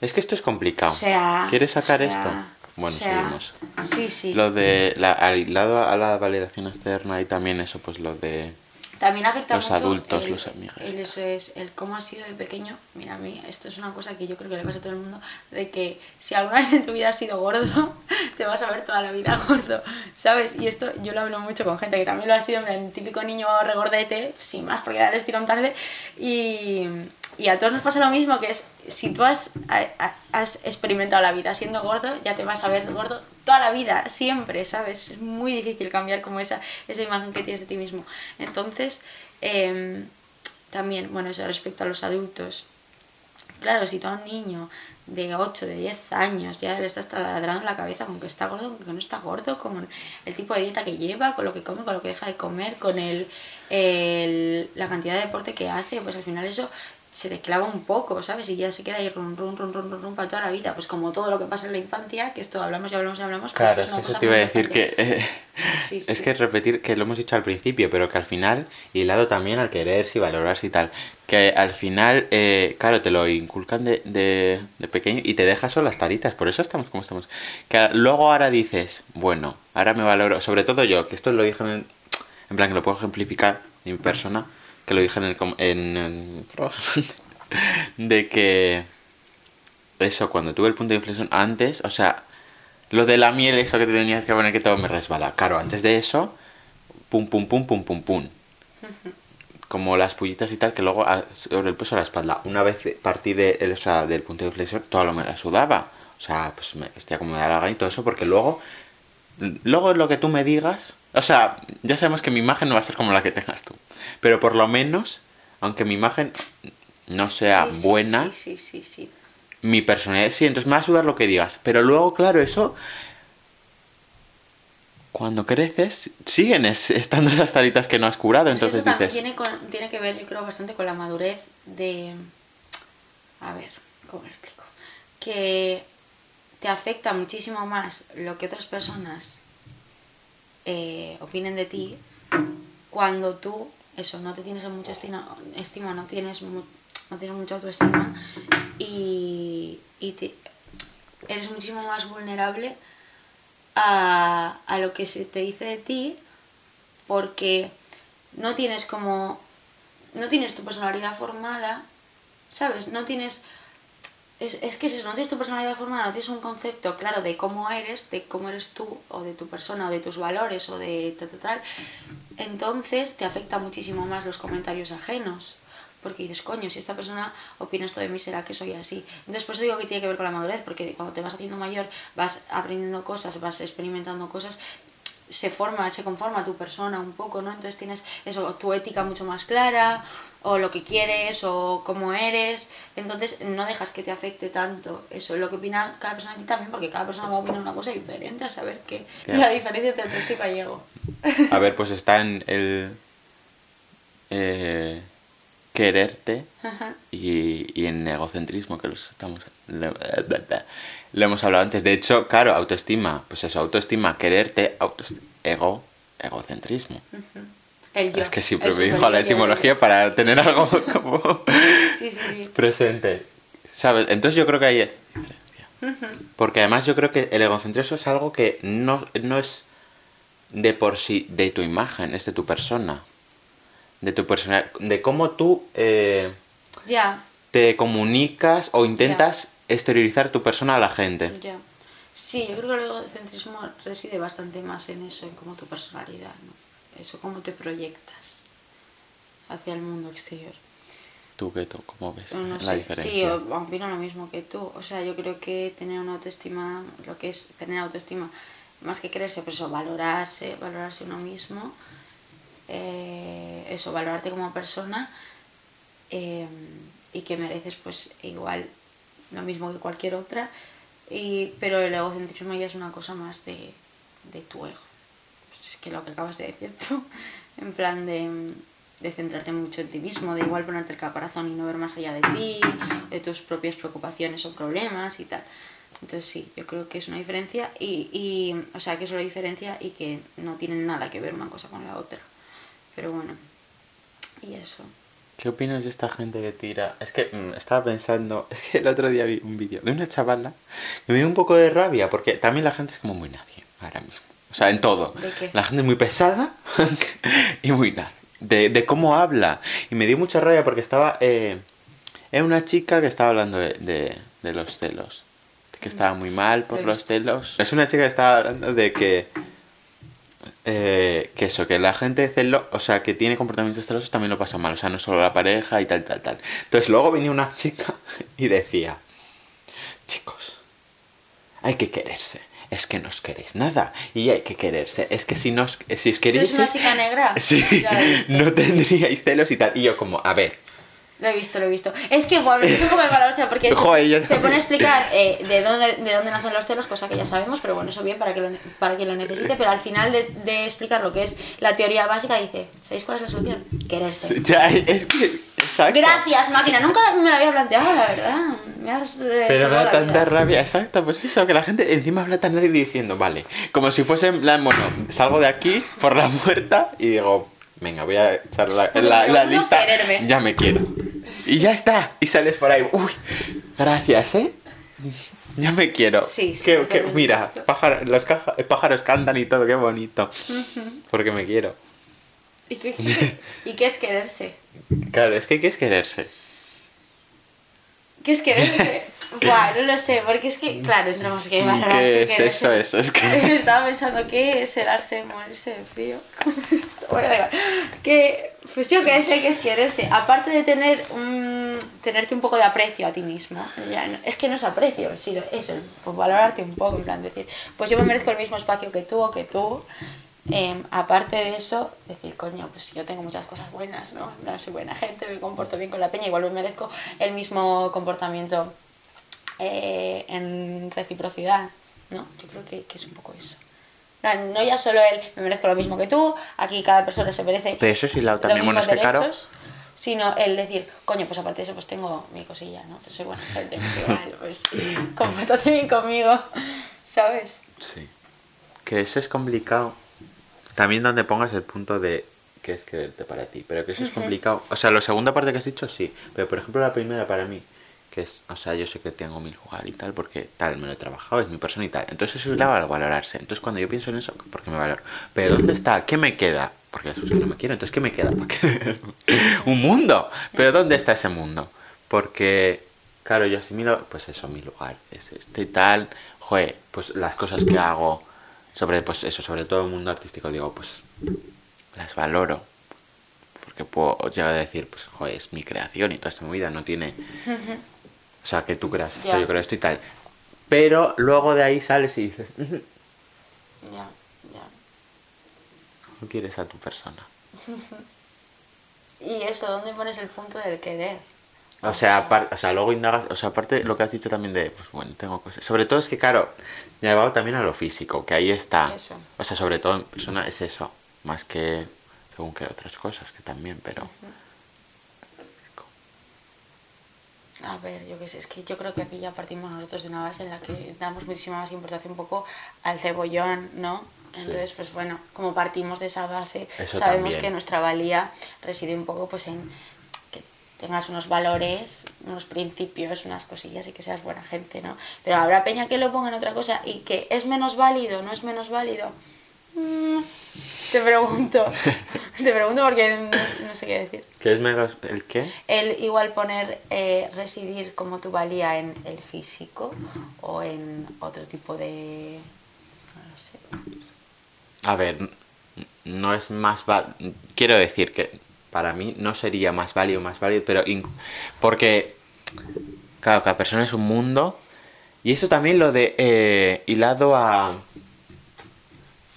Es que esto es complicado. O sea... ¿Quieres sacar o sea, esto? Bueno, o sea, seguimos. Sí, sí. Lo de, la, al lado a la validación externa y también eso, pues lo de... También afecta Los mucho adultos, el, los amigos. el- eso es, el cómo has sido de pequeño. Mira, a mí esto es una cosa que yo creo que le pasa a todo el mundo, de que si alguna vez en tu vida has sido gordo, [laughs] te vas a ver toda la vida gordo, ¿sabes? Y esto yo lo hablo mucho con gente que también lo ha sido, plan, típico niño regordete, sin más, porque dale estirón tarde, y, y a todos nos pasa lo mismo, que es, si tú has, ha- ha- has experimentado la vida siendo gordo, ya te vas a ver gordo toda la vida, siempre, ¿sabes? Es muy difícil cambiar como esa, esa imagen que tienes de ti mismo. Entonces, em, también, bueno, eso respecto a los adultos. Claro, si tú a un niño de 8, de 10 años ya le estás taladrando la cabeza con que está gordo, con que no está gordo, con el tipo de dieta que lleva, con lo que come, con lo que deja de comer, con el, el- la cantidad de deporte que hace, pues al final eso se te clava un poco, ¿sabes? Y ya se queda ahí rum, rum, rum, rum, rum, rum para toda la vida. Pues como todo lo que pasa en la infancia, que esto hablamos y hablamos y hablamos. pero Claro, es que eso cosa te iba a decir que... eh, [laughs] Sí, Es sí. que repetir que lo hemos dicho al principio, pero que al final, y lado también al quererse y valorarse y tal, que al final, eh, claro, te lo inculcan de, de, de pequeño y te dejas solo las taritas, por eso estamos como estamos. Que luego ahora dices, bueno, ahora me valoro, sobre todo yo, que esto lo dije en, en plan que lo puedo ejemplificar en mi persona, que lo dije en el... En, en- [laughs] de que eso, cuando tuve el punto de inflexión antes, o sea, lo de la miel, eso que te tenías que poner que todo me resbala. Claro, antes de eso, pum, pum, pum, pum, pum, pum. [laughs] Como las pullitas y tal, que luego ah, sobre el peso de la espalda. Una vez partí de, el- o sea, del punto de inflexión, todo lo me la sudaba. O sea, pues me vestía como gana y todo eso, porque luego, luego lo que tú me digas, o sea, ya sabemos que mi imagen no va a ser como la que tengas tú. Pero por lo menos, aunque mi imagen no sea Sí, buena, Sí, sí, sí, sí. mi personalidad sí, entonces me va a sudar lo que digas. Pero luego, claro, eso. Cuando creces, siguen es- estando esas taritas que no has curado. Entonces eso dices. tiene, con- tiene que ver, yo creo, bastante con la madurez de... A ver, ¿cómo lo explico? Que te afecta muchísimo más lo que otras personas eh, opinen de ti cuando tú, eso, no te tienes mucha estima, no, tienes mu- no tienes mucha autoestima y, y eres muchísimo más vulnerable a, a lo que se te dice de ti porque no tienes como no tienes tu personalidad formada, ¿sabes? No tienes es, es que eso, no tienes tu personalidad formada, no tienes un concepto claro de cómo eres, de cómo eres tú, o de tu persona, o de tus valores, o de tal, tal, tal, entonces te afecta muchísimo más los comentarios ajenos. Porque dices, coño, si esta persona opina esto de mí, será que soy así. Entonces, por eso digo que tiene que ver con la madurez, porque cuando te vas haciendo mayor, vas aprendiendo cosas, vas experimentando cosas, se forma, se conforma tu persona un poco, ¿no? Entonces tienes eso, tu ética mucho más clara, o lo que quieres, o cómo eres. Entonces no dejas que te afecte tanto eso, lo que opina cada persona de ti también, porque cada persona va a opinar una cosa diferente, a saber que Claro. la diferencia entre autoestima y ego. A ver, pues está en el eh, quererte y, y en egocentrismo, que los estamos lo, hemos hablado antes. De hecho, claro, autoestima, pues eso, autoestima, quererte, autoestima, ego, egocentrismo. El yo. es que siempre me dijo la etimología para tener algo [laughs] como Sí, sí, sí. presente. ¿Sabes? Entonces yo creo que ahí es diferencia. Porque además yo creo que el egocentrismo es algo que no, no es de por sí de tu imagen, es de tu persona. De tu personalidad. De cómo tú eh, te comunicas o intentas exteriorizar tu persona a la gente. ya. Sí, yo creo que el egocentrismo reside bastante más en eso, en cómo tu personalidad, ¿no? Eso, cómo te proyectas hacia el mundo exterior. ¿Tú qué tú, cómo ves No la sé, diferencia? sí, opino lo mismo que tú. O sea, yo creo que tener una autoestima, lo que es tener autoestima, más que creerse, pues eso, valorarse, valorarse uno mismo, eh, eso, valorarte como persona eh, y que mereces pues igual lo mismo que cualquier otra, y, pero el egocentrismo ya es una cosa más de, de tu ego. Pues es que lo que acabas de decir tú, [laughs] en plan de, de centrarte mucho en ti mismo, de igual ponerte el caparazón y no ver más allá de ti, de tus propias preocupaciones o problemas y tal. Entonces sí, yo creo que es una diferencia y, y o sea, que es una diferencia y que no tienen nada que ver una cosa con la otra. Pero bueno, y eso. ¿Qué opinas de esta gente que tira? Es que mm, estaba pensando, [laughs] es que el otro día vi un vídeo de una chavala que me dio un poco de rabia porque también la gente es como muy nadie ahora mismo. O sea, en todo. ¿De qué? La gente es muy pesada [laughs] y muy nadie. De, de cómo habla. Y me dio mucha rabia porque estaba... Eh, era una chica que estaba hablando de, de, de los celos. Que estaba muy mal por los celos. Es una chica que estaba hablando de que eh, que eso, que la gente celo, o sea, que tiene comportamientos celosos también lo pasa mal, o sea, no solo la pareja y tal, tal, tal. Entonces luego venía una chica [laughs] y decía, chicos, hay que quererse, es que no os queréis nada y hay que quererse, es que si nos, si os ¿Tú queréis... eres una chica negra? [laughs] Sí, no tendríais celos y tal. Y yo como, a ver, Lo he visto, lo he visto. Es que, bueno, me hizo comer mala hostia porque [laughs] se- Joder, se, también. pone a explicar eh, de, dónde, de dónde nacen los celos, cosa que ya sabemos, pero bueno, eso bien para, que lo, para quien lo necesite. Pero al final de, de explicar lo que es la teoría básica, dice: ¿Sabéis cuál es la solución? Quererse. ya, es que... Exacto. Gracias, máquina. Nunca me lo había planteado, la verdad. Me has. eh, Pero me da la tanta vida. rabia, exacto, pues eso, que la gente encima habla tan nadie diciendo, vale, como si fuese en plan, bueno, salgo de aquí por la [laughs] puerta y digo, venga, voy a echar la, la- la no lista, quererme. ya me quiero. Y ya está, y sales por ahí, uy, gracias, ¿eh? Ya me quiero. Sí, sí, mira, pájaro- los caja- pájaros cantan y todo, qué bonito. Porque me quiero. ¿Y qué, ¿Y qué es quererse? Claro, es que que es quererse. ¿Qué es quererse? [laughs] [laughs] Buah, no lo sé, porque es que, claro, entramos que valorarse, ¿Qué es quererse. eso? Eso es que... [laughs] Estaba pensando, ¿qué es helarse, morirse de frío? [laughs] bueno, da. Que, pues yo qué sé que es quererse. Aparte de tener un, tenerte un poco de aprecio a ti mismo. ya no- es que no es aprecio, sino eso, pues valorarte un poco, en plan decir, pues yo me merezco el mismo espacio que tú o que tú. Em, aparte de eso, decir, coño, pues yo tengo muchas cosas buenas, ¿no? Plan, soy buena gente, me comporto bien con la peña, igual me merezco el mismo comportamiento eh, en reciprocidad, ¿no? Yo creo que, que es un poco eso. No, no ya solo el me merezco lo mismo que tú, aquí cada persona se merece Pero eso sí, los también, bueno, mismos es que claro- derechos, sino el decir, coño, pues aparte de eso, pues tengo mi cosilla, ¿no? Pues soy buena gente, pues igual, [laughs] pues compórtate bien conmigo, ¿sabes? Sí. Que eso es complicado. También donde pongas el punto de qué es quererte para ti. Pero que eso es complicado. O sea, la segunda parte que has dicho, sí. Pero por ejemplo, la primera para mí, que es, o sea, yo sé que tengo mi lugar y tal, porque tal, me lo he trabajado, es mi persona y tal. Entonces eso es la valorarse. Entonces cuando yo pienso en eso, porque me valoro. Pero ¿dónde está? ¿Qué me queda? porque después que no me quiero, entonces ¿qué me queda? [laughs] Un mundo. Pero ¿dónde está ese mundo? Porque, claro, yo asimilo, pues eso, mi lugar es este y tal, joder, pues las cosas que hago sobre, pues eso, sobre todo el mundo artístico, digo, pues las valoro. Porque puedo llegar a decir, pues, joder, es mi creación y toda esta movida no tiene... [laughs] O sea, que tú creas esto, yo creo esto y tal. Pero luego de ahí sales y dices, "Ujú, Ya, ya. no quieres a tu persona. [laughs] Y eso, ¿dónde pones el punto del querer? O sea, o sea, luego indagas, o sea, aparte lo que has dicho también de, pues bueno, tengo cosas. Sobre todo es que, claro, llevado también a lo físico, que ahí está. Eso. O sea, sobre todo en persona es eso, más que según que otras cosas, que también, pero... A ver, yo qué sé, es que yo creo que aquí ya partimos nosotros de una base en la que damos muchísima más importancia un poco al cebollón, ¿no? Sí. Entonces, pues bueno, como partimos de esa base, Eso sabemos también. que nuestra valía reside un poco pues en que tengas unos valores, unos principios, unas cosillas y que seas buena gente, ¿no? Pero habrá peña que lo ponga en otra cosa y que es menos válido, no es menos válido. Mm, te pregunto, [laughs] te pregunto porque no, no sé qué decir. ¿Qué es menos el qué? El igual poner eh, residir como tu valía en el físico o en otro tipo de no lo sé. A ver, no es más val- Quiero decir que para mí no sería más válido, más válido, pero... in- Porque, claro, cada persona es un mundo. Y eso también lo de eh, hilado a...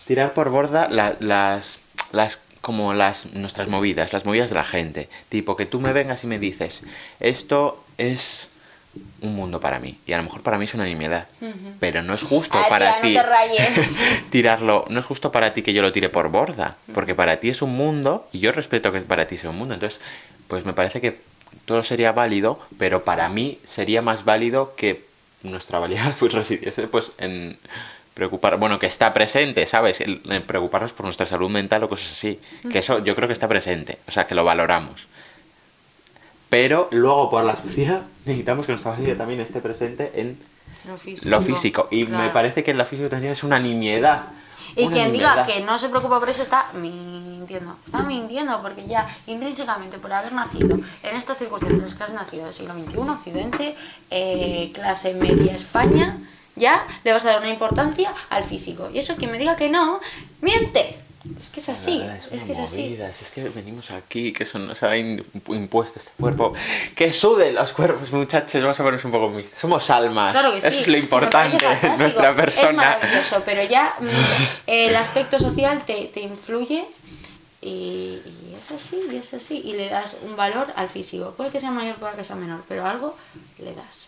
Tirar por borda la- las... las como las nuestras movidas, las movidas de la gente. Tipo, que tú me vengas y me dices, esto es un mundo para mí. Y a lo mejor para mí es una nimiedad. Pero no es justo Ah, para no ti rayes. [laughs] tirarlo. No es justo para ti que yo lo tire por borda. Porque para ti es un mundo y yo respeto que para ti sea un mundo. Entonces, pues me parece que todo sería válido, pero para mí sería más válido que nuestra valía [laughs] pues residiese pues en preocupar, bueno, que está presente, ¿sabes? El- en preocuparnos por nuestra salud mental o cosas así. Que eso yo creo que está presente, o sea, que lo valoramos. Pero luego por la sociedad [laughs] necesitamos que nuestra valía también esté presente en Lo físico. lo físico. Y me claro. parece que en físico también es una nimiedad. Y Una quien diga nimiedad. que no se preocupa por eso está mintiendo. Está mintiendo porque ya intrínsecamente por haber nacido en estas circunstancias en las que has nacido siglo XXI, Occidente, eh, clase media España, ya le vas a dar una importancia al físico. Y eso quien me diga que no, miente. Es que es así, verdad, es, una que es así. movida, es que venimos aquí, que eso nos ha impuesto este cuerpo. Que suden los cuerpos, muchachos, vamos a ponernos un poco mixtos. Somos almas. Claro que sí. Eso es lo importante de nuestra Es persona. maravilloso, pero ya mm, el aspecto social te, te influye y, y es así, y es así. Y le das un valor al físico. Puede que sea mayor, puede que sea menor, pero algo le das.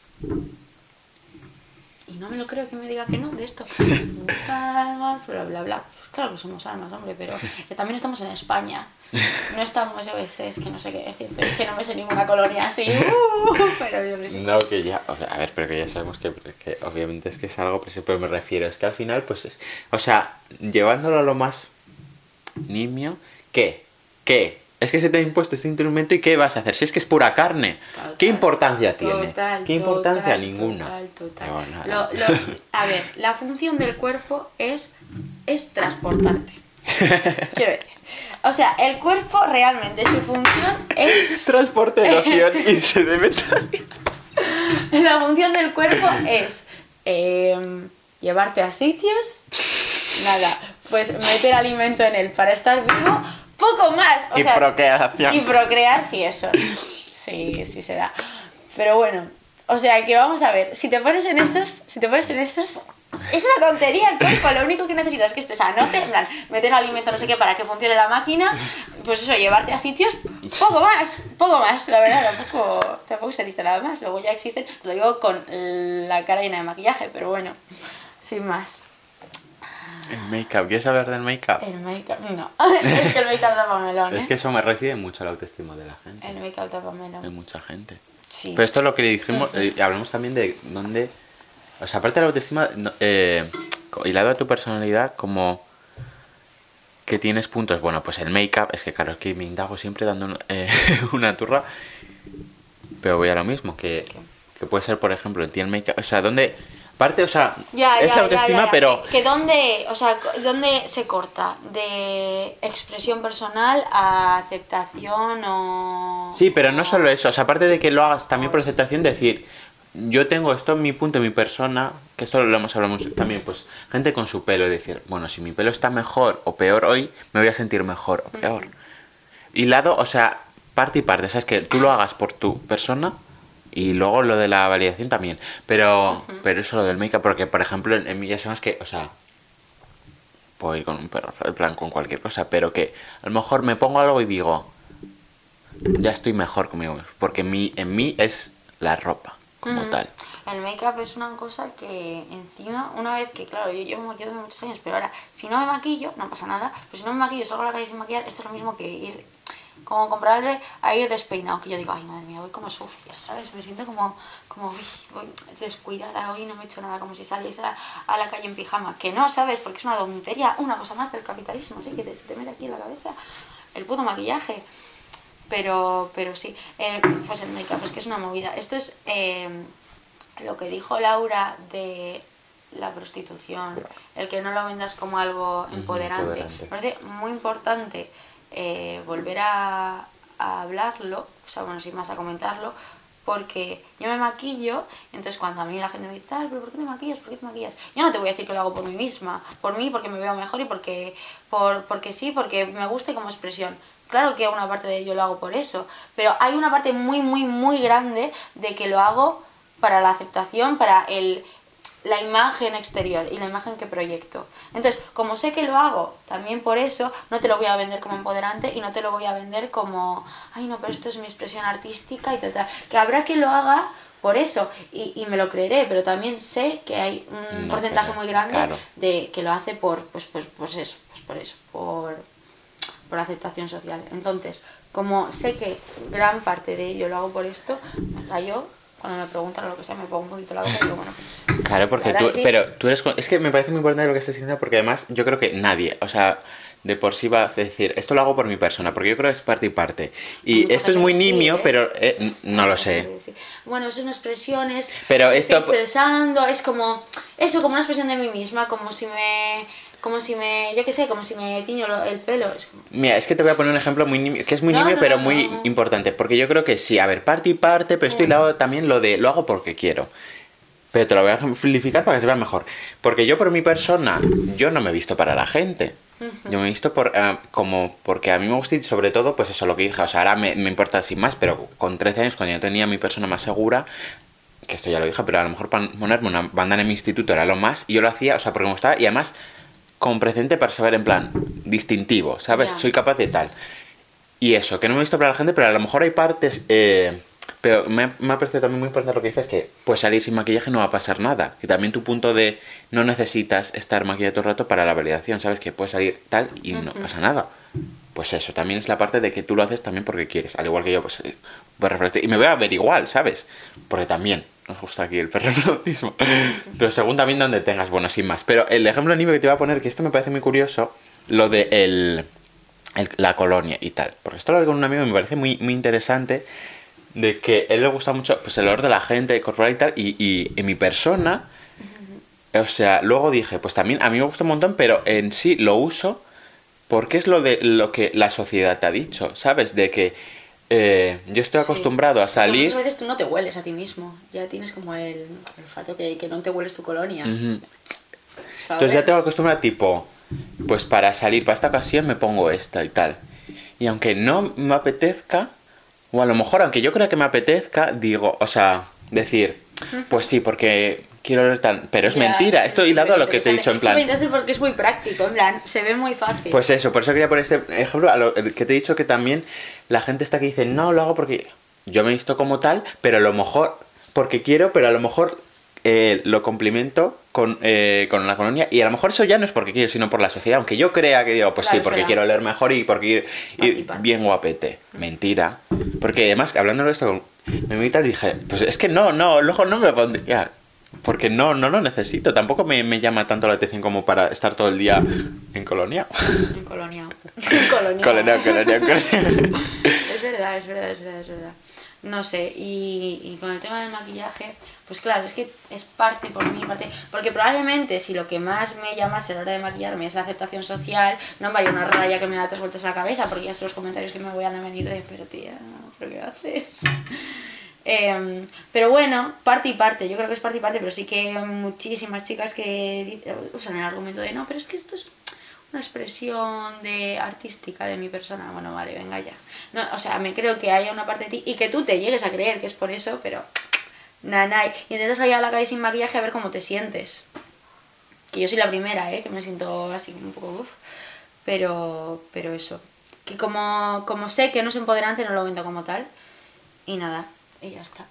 Y no me lo creo que me diga que no de esto. Somos almas, bla, bla, bla. Pues claro que somos almas, hombre, pero también estamos en España. No estamos, yo sé, es que no sé qué decirte. Es que no me sé ninguna colonia así. [laughs] uh, pero yo sé. No, que ya, o sea, a ver, pero que ya sabemos que, que obviamente es que es algo, pero pero me refiero, es que al final, pues es, o sea, llevándolo a lo más nimio, ¿qué? ¿Qué? Es que se te ha impuesto este instrumento y ¿qué vas a hacer? Si es que es pura carne, Total. ¿qué importancia tiene? Total, ¿Qué importancia? total, Ninguna. Total, total. No. Lo- lo- a ver, la función del cuerpo es, es transportarte. [laughs] Quiero decir. O sea, el cuerpo realmente su función es. [laughs] Transporte, erosión y se debe [laughs] La función del cuerpo es eh, llevarte a sitios. Nada, pues meter alimento en él para estar vivo. Poco más. O y sea, procreación. Y procrear, sí, eso. Sí, sí se da. Pero bueno, o sea que vamos a ver, si te pones en esos, si te pones en esos, es una tontería el cuerpo, lo único que necesitas es que estés anote, en plan, meter alimento no sé qué para que funcione la máquina, pues eso, llevarte a sitios, poco más, poco más, la verdad, tampoco, tampoco se dice nada más, luego ya existen, te lo digo con la cara llena de maquillaje, pero bueno, sin más. El make-up, ¿quieres hablar del make-up? El make-up, no, [laughs] es que el make-up tapa melón, ¿eh? Es que eso me reside mucho la autoestima de la gente. El make-up De melón, mucha gente. sí. Pero esto es lo que le dijimos, eh, hablamos también de dónde... O sea, aparte de la autoestima, eh, hilado a tu personalidad, como que tienes puntos. Bueno, pues el make-up, es que claro, que me indago siempre dando una, eh, [laughs] una turra, pero voy a lo mismo, que, que puede ser, por ejemplo, en ti el make-up, o sea, ¿dónde, Parte, o sea, Ya, es ya, la autoestima, ya, pero... Que, que dónde, o sea, dónde se corta de expresión personal a aceptación o... Sí, pero no o- solo eso, o sea, aparte de que lo hagas también por aceptación, decir, yo tengo esto en mi punto, en mi persona, que esto lo hemos hablado mucho también, pues gente con su pelo, decir, bueno, si mi pelo está mejor o peor hoy, me voy a sentir mejor o peor. Y lado, o sea, parte y parte, ¿sabes? Que tú lo hagas por tu persona y luego lo de la validación también. Pero, pero eso lo del make-up, porque por ejemplo, en, en mí ya sabes que, o sea, puedo ir con un perro, en plan, con cualquier cosa, pero que a lo mejor me pongo algo y digo, ya estoy mejor conmigo porque en mí, en mí es la ropa, como tal. El make-up es una cosa que encima, una vez que, claro, yo llevo maquillando muchos años, pero ahora, si no me maquillo, no pasa nada, pero si no me maquillo, salgo a la calle sin maquillar, esto es lo mismo que ir, como comprarle a ir despeinado, que yo digo, ay, madre mía, voy como sucia, ¿sabes? Me siento como, como, uy, voy descuidada, hoy no me he hecho nada, como si saliese a, a la calle en pijama, que no, ¿sabes? Porque es una tontería, una cosa más del capitalismo, ¿sí? Que te, se te mete aquí en la cabeza el puto maquillaje. Pero, pero sí, eh, pues el make-up es que es una movida. Esto es eh, lo que dijo Laura de la prostitución, el que no lo vendas como algo empoderante. empoderante. Me parece muy importante eh, volver a, hablarlo, o sea, bueno, sin más a comentarlo, porque yo me maquillo, entonces cuando a mí la gente me dice, pero ¿por qué te maquillas? ¿Por qué te maquillas? Yo no te voy a decir que lo hago por mí misma, por mí, porque me veo mejor y porque, por, porque sí, porque me gusta como expresión. Claro que una parte de ello lo hago por eso, pero hay una parte muy, muy, muy grande de que lo hago para la aceptación, para el, la imagen exterior y la imagen que proyecto. Entonces, como sé que lo hago también por eso, no te lo voy a vender como empoderante y no te lo voy a vender como, ay no, pero esto es mi expresión artística y tal, tal". Que habrá que lo haga por eso y, y me lo creeré, pero también sé que hay un No, porcentaje pero, muy grande claro. de que lo hace por, pues, pues, pues eso, pues por eso, por, por aceptación social. Entonces, como sé que gran parte de ello lo hago por esto, me callo, cuando me preguntan o lo que sea, me pongo un poquito la boca y digo, bueno, pues... Claro, porque tú, sí. pero tú eres, es que me parece muy importante lo que estás diciendo porque además yo creo que nadie, o sea, de por sí va a decir, esto lo hago por mi persona, porque yo creo que es parte y parte. Y esto es muy sí, nimio, ¿eh? pero eh, no lo sé. Sí. Bueno, son expresiones. Pero esto- Estoy expresando, es como. Eso, como una expresión de mí misma, como si me. Como si me. Yo qué sé, como si me tiño el pelo. Es como- Mira, es que te voy a poner un ejemplo muy que es muy No, nimio, no, pero no, muy importante, porque yo creo que sí, a ver, parte y parte, pero estoy lado también lo de, lo hago porque quiero. Pero te lo voy a ejemplificar para que se vea mejor. Porque yo por mi persona, yo no me he visto para la gente. Yo me he visto por, eh, como porque a mí me gusta y sobre todo, pues eso, lo que dije, o sea, ahora me, me importa sin más, pero con 13 años, cuando yo tenía mi persona más segura, que esto ya lo dije, pero a lo mejor ponerme una bandana en mi instituto era lo más, y yo lo hacía, o sea, porque me gustaba, y además con presente para saber en plan distintivo, ¿sabes? Soy capaz de tal. Y eso, que no me he visto para la gente, pero a lo mejor hay partes. eh, pero me, me ha parecido también muy importante lo que dices, que pues salir sin maquillaje no va a pasar nada. Que también tu punto de no necesitas estar maquillado todo el rato para la validación, ¿sabes? Que puedes salir tal y no pasa nada. Pues eso, también es la parte de que tú lo haces también porque quieres. Al igual que yo, pues, eh, pues Y me voy a ver igual, ¿sabes? Porque también nos gusta aquí el perreflautismo. Pero según también donde tengas, bueno, sin más. Pero el ejemplo nivel que te voy a poner, que esto me parece muy curioso, lo de el, la colonia y tal. Porque esto lo hablé con un amigo y me parece muy, muy interesante de que a él le gusta mucho pues el olor de la gente, corporal y tal, y, y en mi persona, o sea, luego dije, pues también a mí me gusta un montón, pero en sí lo uso porque es lo de lo que la sociedad te ha dicho, ¿sabes? De que eh, yo estoy Sí. acostumbrado a salir... Muchas veces tú no te hueles a ti mismo. Ya tienes como el, olfato que, que no te hueles tu colonia. Entonces ya tengo acostumbrado tipo, pues para salir para esta ocasión me pongo esta y tal. Y aunque no me apetezca, o a lo mejor aunque yo creo que me apetezca, digo, o sea, decir, pues sí, porque quiero ver tan... Pero es Ya, mentira, esto es hilado a lo que te he dicho en plan... Es porque es muy práctico, en plan, se ve muy fácil. Pues eso, por eso quería poner este ejemplo, a lo que te he dicho que también la gente está que dice, no, lo hago porque yo me he visto como tal, pero a lo mejor, porque quiero, pero a lo mejor eh, lo complemento con, eh, con la colonia, y a lo mejor eso ya no es porque quiero, sino por la sociedad, aunque yo crea que digo, pues Claro, sí, porque quiero leer mejor y porque ir party. bien guapete. Mentira. Porque además, hablando de esto con mi y dije, pues es que no, no, luego no me pondría. Porque no, no lo necesito. Tampoco me, me llama tanto la atención como para estar todo el día en colonia. En colonia. En colonia. Colonia, colonia, colonia. Es verdad, es verdad, es verdad, es verdad. no sé, y, y con el tema del maquillaje, pues claro, es que es parte por mí, parte, porque probablemente si lo que más me llamase a la hora de maquillarme es la aceptación social, no me haría una raya que me da tres vueltas a la cabeza, porque ya son los comentarios que me voy a venir de, pero tía, ¿pero qué haces? Em, pero bueno, parte y parte, yo creo que es parte y parte, pero sí que muchísimas chicas que usan el argumento de no, pero es que esto es una expresión de artística de mi persona. Bueno, vale, venga ya. No, o sea, me creo que haya una parte de ti y que tú te llegues a creer que es por eso, pero nanay. Y intentas salir a la calle sin maquillaje a ver cómo te sientes. Que yo soy la primera, ¿eh? Que me siento así un poco uff. Pero, pero eso. Que como, como sé que no es empoderante, no lo vendo como tal. Y nada, y ya está.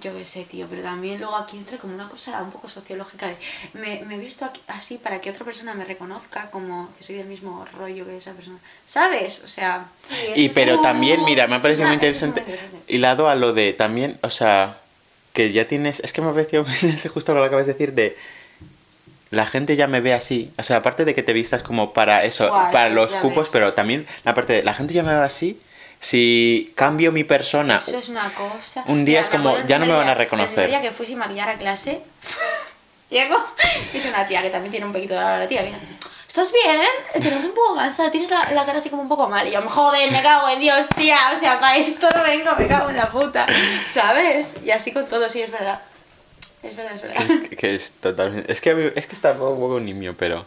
Yo qué sé, tío, pero también luego aquí entra como una cosa un poco sociológica de me, me he visto aquí- así para que otra persona me reconozca como que soy del mismo rollo que esa persona. ¿Sabes? O sea, sí, Y pero también, mira, me ha parecido muy interesante. muy interesante. Hilado a lo de también, o sea, que ya tienes. Es que me ha parecido [laughs] justo lo que acabas de decir de. La gente ya me ve así. O sea, aparte de que te vistas como para eso, para los cupos, ves. pero también la parte de la gente ya me ve así. Si cambio mi persona. Eso es una cosa. Un día es como, ya no me van a reconocer. El día que fui sin maquillar a clase, [laughs] llego, dice una tía que también tiene un poquito de la tía, mira, ¿estás bien? Te noto un poco cansada, tienes la, la cara así como un poco mal. Y yo, joder, me cago en Dios, tía, o sea, para esto no vengo, me cago en la puta, ¿sabes? Y así con todo, sí, es verdad. Es verdad, es verdad. que, es, que es totalmente. Es que, mí- es que está un poco nimio, pero.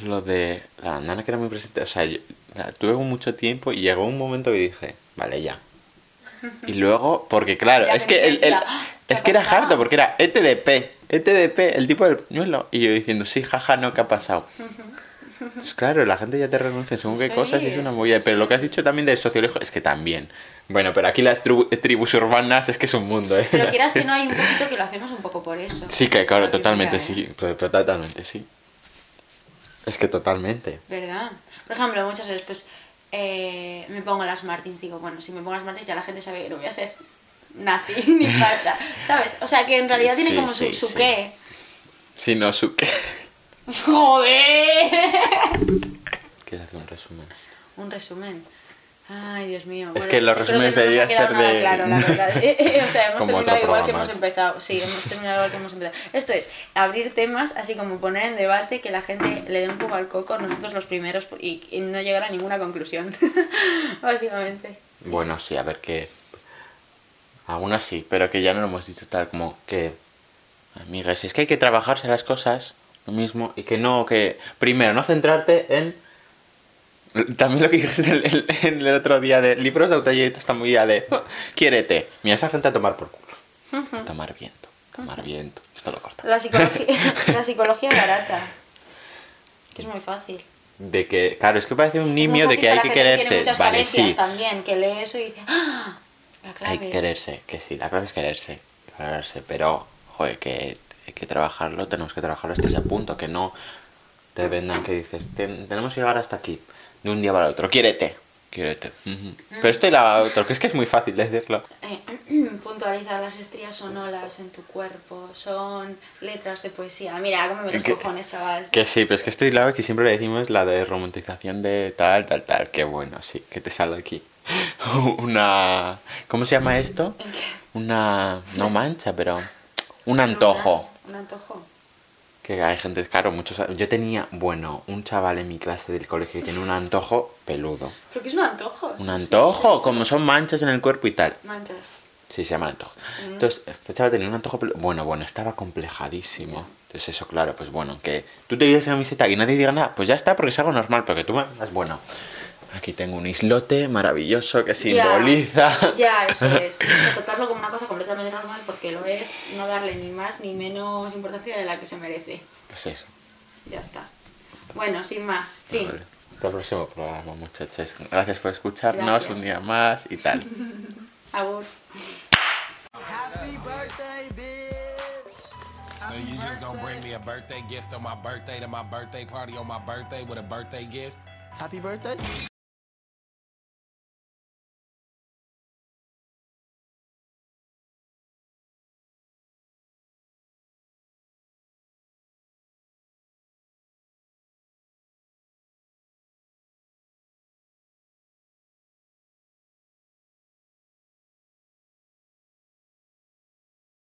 Lo de la nana que era muy presente. O sea, yo la tuve mucho tiempo y llegó un momento que dije, vale, ya. [laughs] Y luego, porque claro, Ya es que el, el- penitencia. ¿Qué es que era harto, porque era ETDP, ETDP, el tipo del pañuelo. Y yo diciendo, sí, jaja, no, ¿qué ha pasado? [laughs] Pues claro, la gente ya te reconoce según qué Sí, cosas y es una movida. sí, pero lo que has dicho también del sociológico es que también. Bueno, pero aquí las tribu- tribus urbanas es que es un mundo, ¿eh? Pero [laughs] quieras que no, hay un poquito que lo hacemos un poco por eso. Sí, que claro, que totalmente, ¿eh? sí. to- to- Totalmente, sí. Es que totalmente. ¿Verdad? Por ejemplo, muchas veces pues eh, me pongo las Martins, digo, bueno, si me pongo las Martins ya la gente sabe que no voy a ser nazi [laughs] ni facha, ¿sabes? O sea que en realidad tiene Sí, como sí, su, su sí. qué. Si no, su qué. [laughs] ¡Joder! Quieres hacer un resumen. Un resumen. Ay, Dios mío. Es que los resúmenes no deberían ser de- Claro, la verdad. [laughs] [laughs] O sea, hemos Como terminado igual que hemos empezado. Sí, hemos terminado igual que hemos empezado. Esto es abrir temas, así como poner en debate, que la gente le dé un poco al coco, nosotros los primeros, y, y no llegar a ninguna conclusión. [laughs] Básicamente. Bueno, sí, a ver qué. Algunas sí, pero que ya no lo hemos dicho tal como que. Amigas, es que hay que trabajarse las cosas, lo mismo, y que no, que. Primero, no centrarte en. También lo que dijiste en el, en el otro día de libros de autoayuda, esta movida de. Quiérete. Mira, esa gente a tomar por culo. Tomar viento, tomar viento. Esto lo corta. La psicología, [laughs] la psicología barata. Que es muy fácil. De que, claro, es que parece un nimio muy de que hay que quererse. muchas Vale, sí. también, que lee eso y dice, ¡Ah! La clave. Hay que quererse, que sí, la clave es quererse, quererse, pero, joder, que hay que trabajarlo, tenemos que trabajarlo hasta ese punto, que no te vendan que dices, "Ten- tenemos que llegar hasta aquí, de un día para otro, quiérete, quiérete. ujú. Pero esto y la otro, que es que es muy fácil decirlo. Eh, [clears throat] puntualizar las estrías son olas en tu cuerpo, son letras de poesía. Mira, cómo me los Que- cojones, chaval. Que sí, pero es que estoy claro que siempre le decimos la de romantización de tal, tal, tal, que bueno, sí, que te sale aquí. [laughs] Una... ¿Cómo se llama esto? Una... no mancha, pero... Un antojo. Un antojo. Que hay gente, claro, muchos. Yo tenía, bueno, un chaval en mi clase del colegio que tenía un antojo peludo. ¿Pero qué es un antojo? Un ¿Es antojo, como son manchas en el cuerpo y tal. Manchas. Sí, se llama antojo. Mm. Entonces, este chaval tenía un antojo peludo. Bueno, bueno, estaba complejadísimo. Entonces, eso, claro, pues bueno, que tú te lleves una camiseta y nadie diga nada, pues ya está, porque es algo normal, porque tú me digas, bueno, aquí tengo un islote maravilloso que simboliza. Ya, eso es. O sea, tratarlo como una cosa completamente normal porque lo es, no darle ni más ni menos importancia de la que se merece. Pues eso. Ya está. Bueno, sin más. Fin. Vale. Hasta el próximo programa, muchachos. Gracias por escucharnos Gracias. un día más y tal. [laughs] Abur. Happy birthday, bitch. So you just gonna bring me a birthday gift on my birthday to my birthday party on my birthday with a birthday gift? Happy birthday.